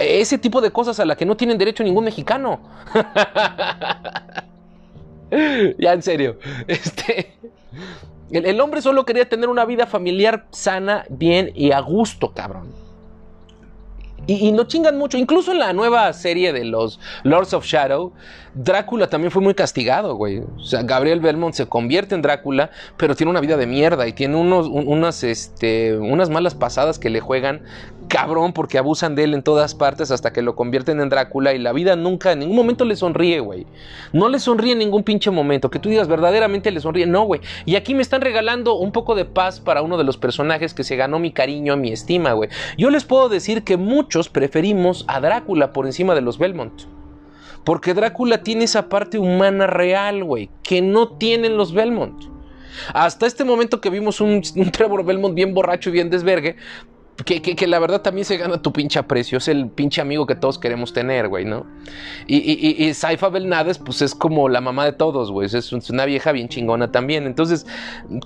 ese tipo de cosas a las que no tienen derecho ningún mexicano. ya en serio. Este. El, el hombre solo quería tener una vida familiar sana, bien y a gusto, cabrón. Y, no chingan mucho. Incluso en la nueva serie de los Lords of Shadow, Drácula también fue muy castigado, güey. O sea, Gabriel Belmont se convierte en Drácula, pero tiene una vida de mierda y tiene unos, unas, este, unas malas pasadas que le juegan cabrón porque abusan de él en todas partes hasta que lo convierten en Drácula y la vida nunca, en ningún momento le sonríe, güey. No le sonríe en ningún pinche momento. Que tú digas verdaderamente le sonríe. No, güey. Y aquí me están regalando un poco de paz para uno de los personajes que se ganó mi cariño, mi estima, güey. Yo les puedo decir que muchos preferimos a Drácula por encima de los Belmont. Porque Drácula tiene esa parte humana real, güey, que no tienen los Belmont. Hasta este momento que vimos un, un, Trevor Belmont bien borracho y bien desvergue, que, la verdad también se gana tu pinche aprecio. Es el pinche amigo que todos queremos tener, güey, ¿no? Y, y, y, Saifa Belnades, pues es como la mamá de todos, güey. Es una vieja bien chingona también. Entonces,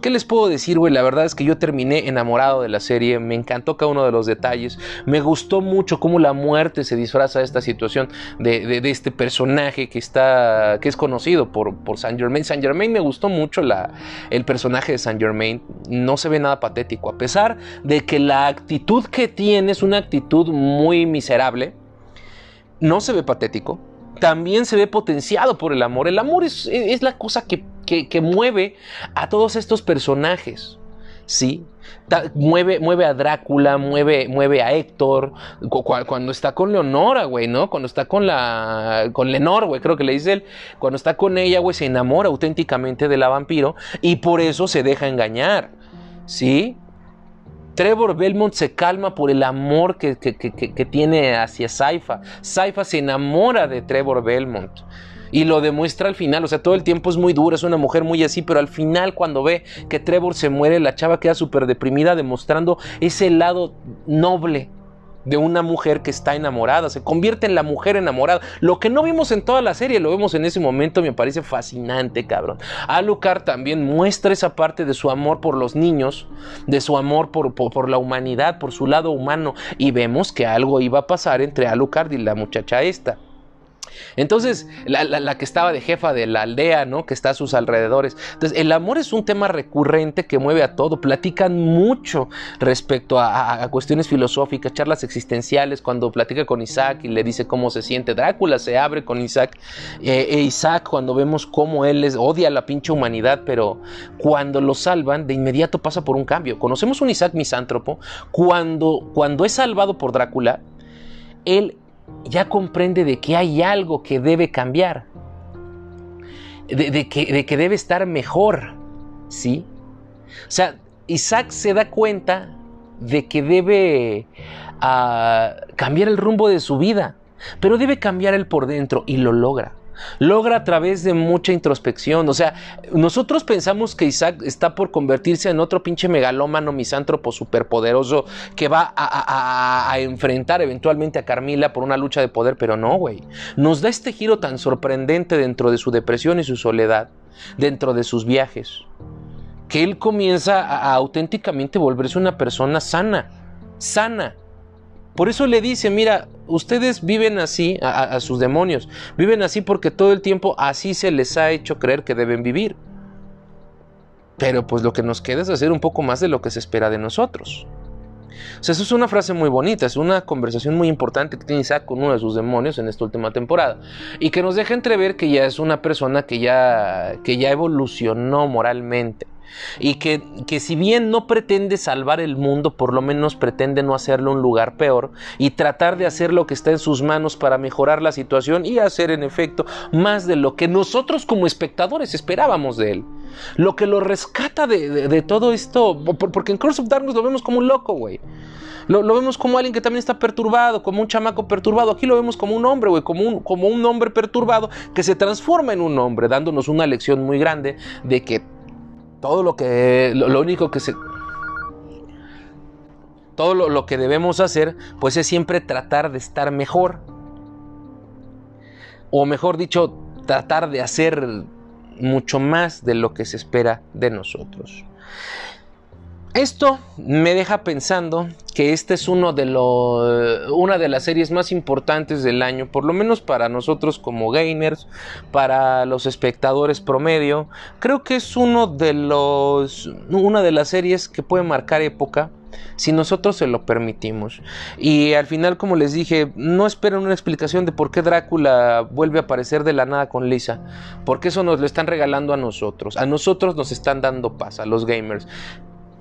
¿qué les puedo decir, güey? La verdad es que yo terminé enamorado de la serie. Me encantó cada uno de los detalles. Me gustó mucho cómo la muerte se disfraza de esta situación de, de, este personaje que está. que es conocido por, por Saint Germain. Saint Germain me gustó mucho la, el personaje de Saint Germain. No se ve nada patético. A pesar de que la actitud actitud que tiene es una actitud muy miserable. No se ve patético. También se ve potenciado por el amor. El amor es, la cosa que, mueve a todos estos personajes. ¿sí? mueve, mueve a Drácula, mueve, mueve a Héctor, cuando está con Leonora, güey, ¿no? Cuando está con la, con Lenor, güey, creo que le dice él, cuando está con ella, güey, se enamora auténticamente de la vampiro y por eso se deja engañar, ¿sí? Trevor Belmont se calma por el amor que, tiene hacia Saifa. Saifa se enamora de Trevor Belmont. Y lo demuestra al final, o sea, todo el tiempo es muy duro, es una mujer muy así, pero al final cuando ve que Trevor se muere, la chava queda súper deprimida, demostrando ese lado noble de una mujer que está enamorada, se convierte en la mujer enamorada. Lo que no vimos en toda la serie, lo vemos en ese momento, me parece fascinante, cabrón. Alucard también muestra esa parte de su amor por los niños, de su amor por, por, la humanidad, por su lado humano, y vemos que algo iba a pasar entre Alucard y la muchacha esta. Entonces, la, que estaba de jefa de la aldea, ¿no? Que está a sus alrededores. Entonces, el amor es un tema recurrente que mueve a todo. Platican mucho respecto a, cuestiones filosóficas, charlas existenciales. Cuando platica con Isaac y le dice cómo se siente, Drácula se abre con Isaac. Eh, e Isaac, cuando vemos cómo él les odia a la pinche humanidad, pero cuando lo salvan, de inmediato pasa por un cambio. Conocemos un Isaac misántropo. Cuando, cuando es salvado por Drácula, él ya comprende de que hay algo que debe cambiar, de, que, debe estar mejor, ¿sí? O sea, Isaac se da cuenta de que debe ah, cambiar el rumbo de su vida, pero debe cambiar él por dentro y lo logra logra a través de mucha introspección. O sea, nosotros pensamos que Isaac está por convertirse en otro pinche megalómano misántropo superpoderoso que va a, enfrentar eventualmente a Carmila por una lucha de poder, pero no, güey. Nos da este giro tan sorprendente dentro de su depresión y su soledad, dentro de sus viajes, que él comienza a auténticamente volverse una persona sana, sana por eso le dice, mira, ustedes viven así, a, sus demonios, viven así porque todo el tiempo así se les ha hecho creer que deben vivir. Pero pues lo que nos queda es hacer un poco más de lo que se espera de nosotros. O sea, eso es una frase muy bonita, es una conversación muy importante que tiene Isaac con uno de sus demonios en esta última temporada. Y que nos deja entrever que ya es una persona que ya, que ya evolucionó moralmente y que, que, si bien no pretende salvar el mundo, por lo menos pretende no hacerlo un lugar peor y tratar de hacer lo que está en sus manos para mejorar la situación y hacer en efecto más de lo que nosotros como espectadores esperábamos de él. Lo que lo rescata de, todo esto, porque en Curse of Darkness lo vemos como un loco, güey. Lo, vemos como alguien que también está perturbado, como un chamaco perturbado. Aquí lo vemos como un hombre, güey, como un, como un hombre perturbado que se transforma en un hombre, dándonos una lección muy grande de que todo lo que, lo, único que se... Todo lo, lo, que debemos hacer, pues es siempre tratar de estar mejor. O mejor dicho, tratar de hacer mucho más de lo que se espera de nosotros. Esto me deja pensando que este es una de las series más importantes del año, por lo menos para nosotros como gamers, para los espectadores promedio. Creo que es uno de los, una de las series que puede marcar época si nosotros se lo permitimos. Y al final, como les dije, no esperen una explicación de por qué Drácula vuelve a aparecer de la nada con Lisa, porque eso nos lo están regalando a nosotros. A nosotros nos están dando paz, a los gamers.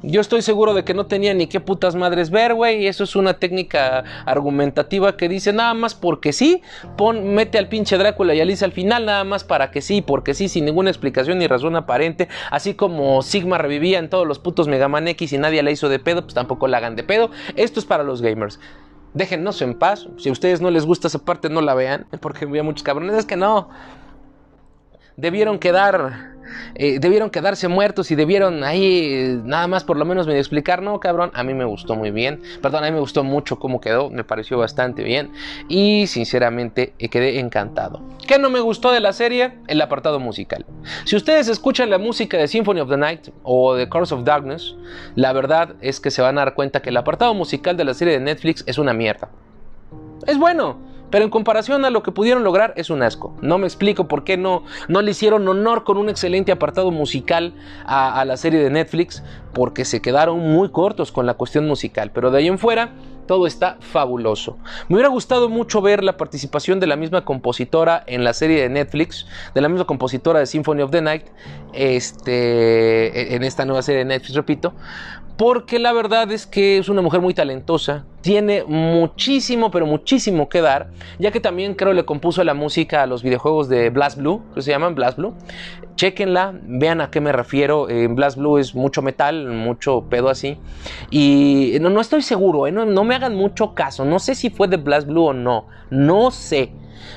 Yo estoy seguro de que no tenía ni qué putas madres ver, güey. Y eso es una técnica argumentativa que dice nada más porque sí. Pon, mete al pinche Drácula y Alice al final, nada más para que sí, porque sí, sin ninguna explicación ni razón aparente. Así como Sigma revivía en todos los putos Mega Man X y nadie la hizo de pedo, pues tampoco la hagan de pedo. Esto es para los gamers. Déjennos en paz. Si a ustedes no les gusta esa parte, no la vean. Porque había muchos cabrones. Es que no. Debieron quedar eh, debieron quedarse muertos y debieron ahí eh, nada más por lo menos me explicar, no, cabrón, a mí me gustó muy bien, perdón, a mí me gustó mucho cómo quedó, me pareció bastante bien y sinceramente eh, quedé encantado. ¿Qué no me gustó de la serie? El apartado musical. Si ustedes escuchan la música de Symphony of the Night o de Curse of Darkness, la verdad es que se van a dar cuenta que el apartado musical de la serie de Netflix es una mierda. Es bueno, pero en comparación a lo que pudieron lograr es un asco. No me explico por qué no, no le hicieron honor con un excelente apartado musical a, la serie de Netflix, porque se quedaron muy cortos con la cuestión musical. Pero de ahí en fuera, todo está fabuloso. Me hubiera gustado mucho ver la participación de la misma compositora en la serie de Netflix, de la misma compositora de Symphony of the Night, este, en esta nueva serie de Netflix, repito, porque la verdad es que es una mujer muy talentosa, tiene muchísimo, pero muchísimo que dar, ya que también creo le compuso la música a los videojuegos de Blast Blue, que se llaman Blast Blue. Chequenla, vean a qué me refiero. En Blast Blue es mucho metal, mucho pedo así. Y no, no estoy seguro, ¿eh? no, no me hagan mucho caso. No sé si fue de Blast Blue o no. No sé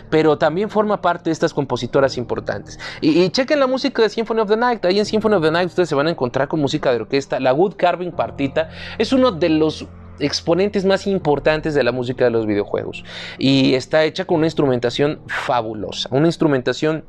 pero también forma parte de estas compositoras importantes. Y, chequen la música de Symphony of the Night. Ahí en Symphony of the Night ustedes se van a encontrar con música de orquesta. La Wood Carving Partita es uno de los exponentes más importantes de la música de los videojuegos. Y está hecha con una instrumentación fabulosa. Una instrumentación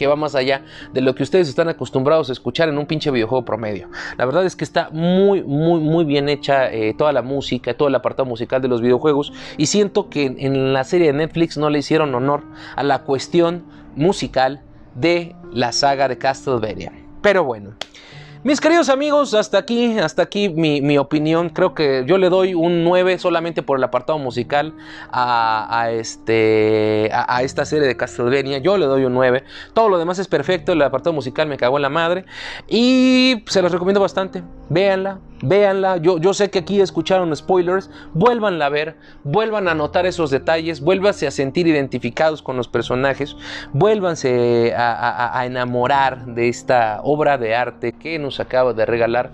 que va más allá de lo que ustedes están acostumbrados a escuchar en un pinche videojuego promedio. La verdad es que está muy, muy, muy bien hecha eh, toda la música, todo el apartado musical de los videojuegos y siento que en la serie de Netflix no le hicieron honor a la cuestión musical de la saga de Castlevania. Pero bueno. Mis queridos amigos, hasta aquí, hasta aquí mi, opinión. Creo que yo le doy un 9 solamente por el apartado musical a, este, a, esta serie de Castlevania. Yo le doy un 9. Todo lo demás es perfecto. El apartado musical me cagó en la madre. Y se los recomiendo bastante. Véanla, véanla. Yo, yo sé que aquí escucharon spoilers. Vuélvanla a ver. Vuelvan a notar esos detalles. Vuélvanse a sentir identificados con los personajes. Vuélvanse a, a enamorar de esta obra de arte que nos acaba de regalar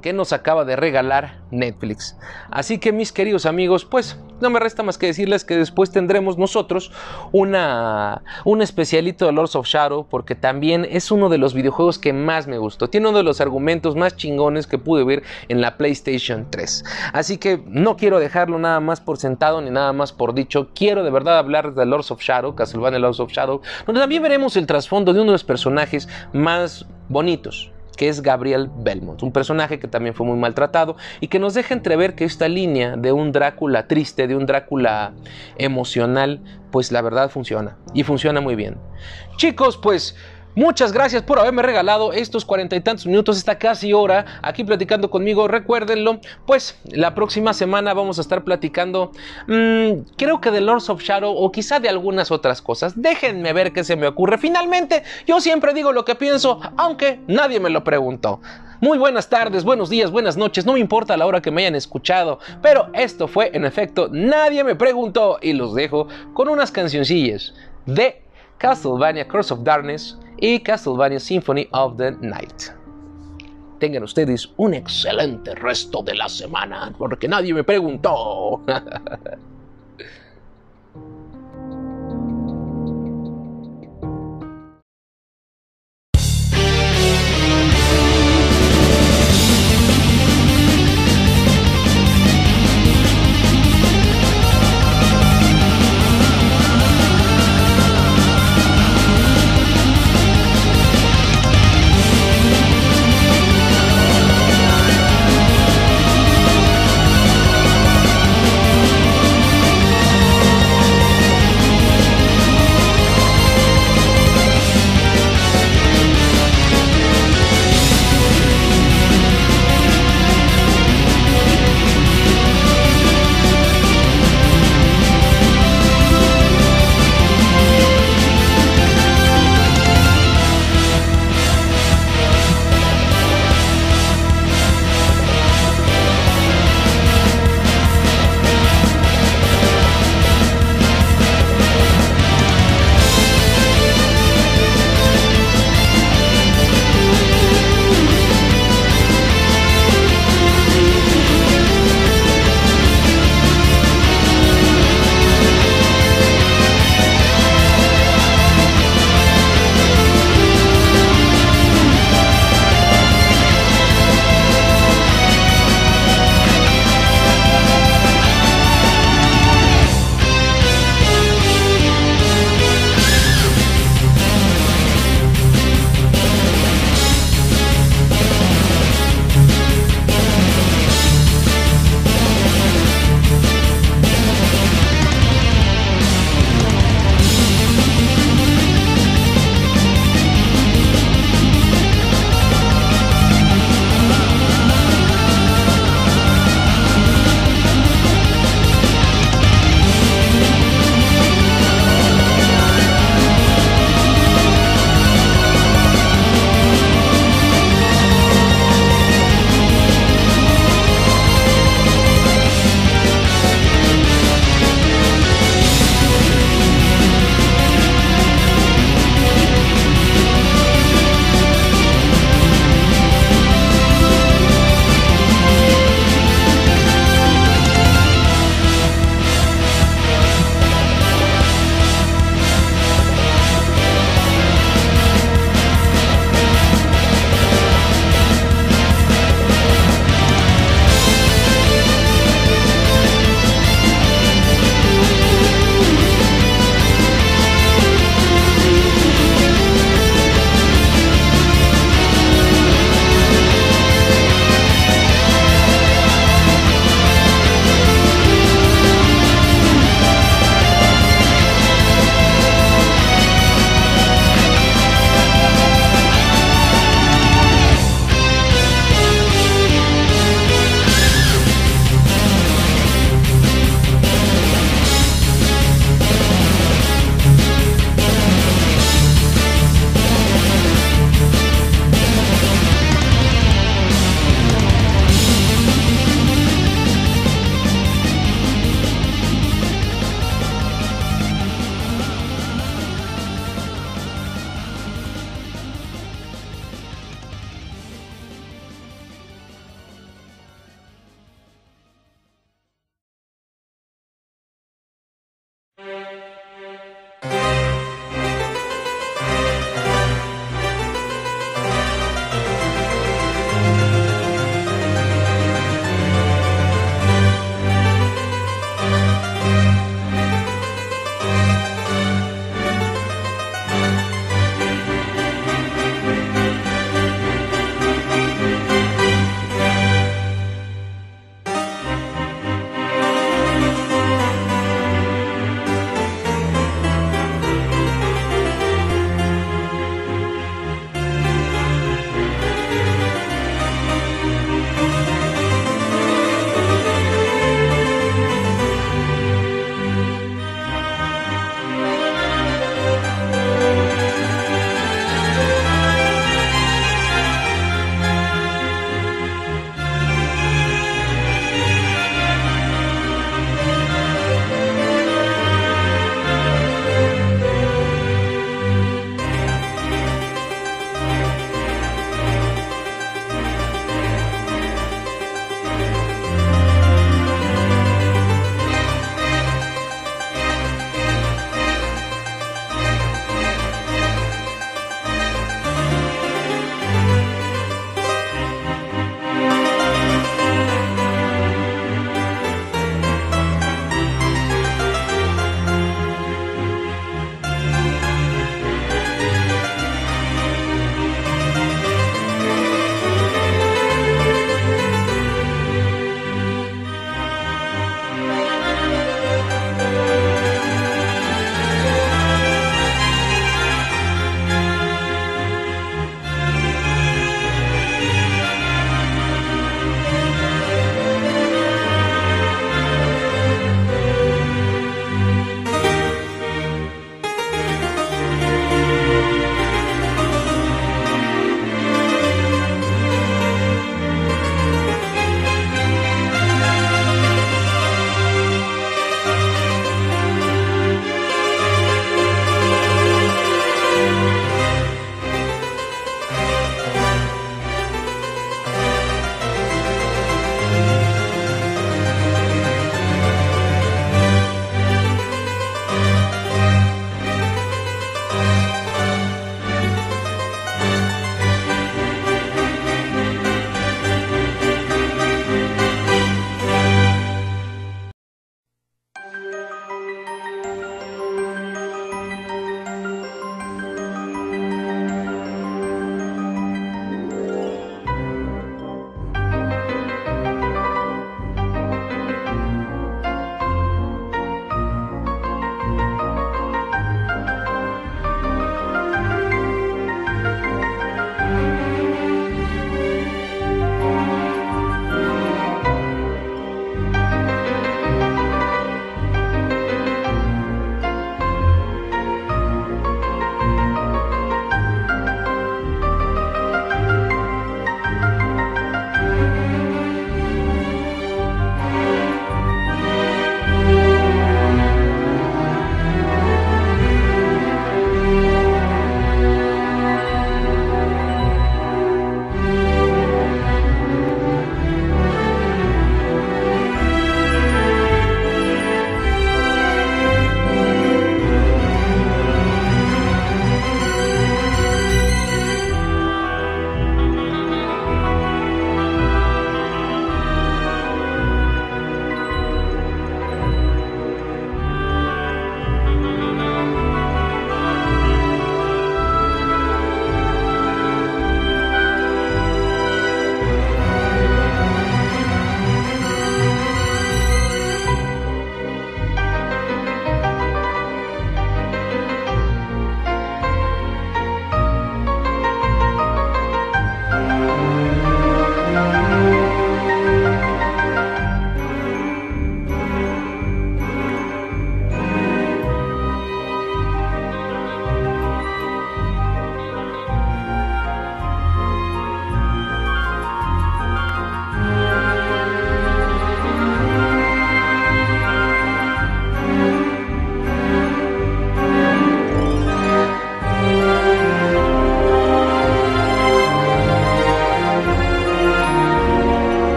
que nos acaba de regalar Netflix. Así que mis queridos amigos, pues no me resta más que decirles que después tendremos nosotros una, un especialito de Lords of Shadow porque también es uno de los videojuegos que más me gustó. Tiene uno de los argumentos más chingones que pude ver en la PlayStation 3. Así que no quiero dejarlo nada más por sentado ni nada más por dicho. Quiero de verdad hablar de Lords of Shadow, Castlevania Lords of Shadow, donde también veremos el trasfondo de uno de los personajes más bonitos que es Gabriel Belmont, un personaje que también fue muy maltratado y que nos deja entrever que esta línea de un Drácula triste, de un Drácula emocional, pues la verdad funciona y funciona muy bien. Chicos, pues Muchas gracias por haberme regalado estos cuarenta y tantos minutos, esta casi hora aquí platicando conmigo. Recuérdenlo, pues la próxima semana vamos a estar platicando, mmm, creo que de Lords of Shadow o quizá de algunas otras cosas. Déjenme ver qué se me ocurre. Finalmente, yo siempre digo lo que pienso, aunque nadie me lo preguntó. Muy buenas tardes, buenos días, buenas noches, no me importa la hora que me hayan escuchado, pero esto fue en efecto Nadie me preguntó y los dejo con unas cancioncillas de Castlevania Curse of Darkness y Castlevania Symphony of the Night. Tengan ustedes un excelente resto de la semana, porque nadie me preguntó.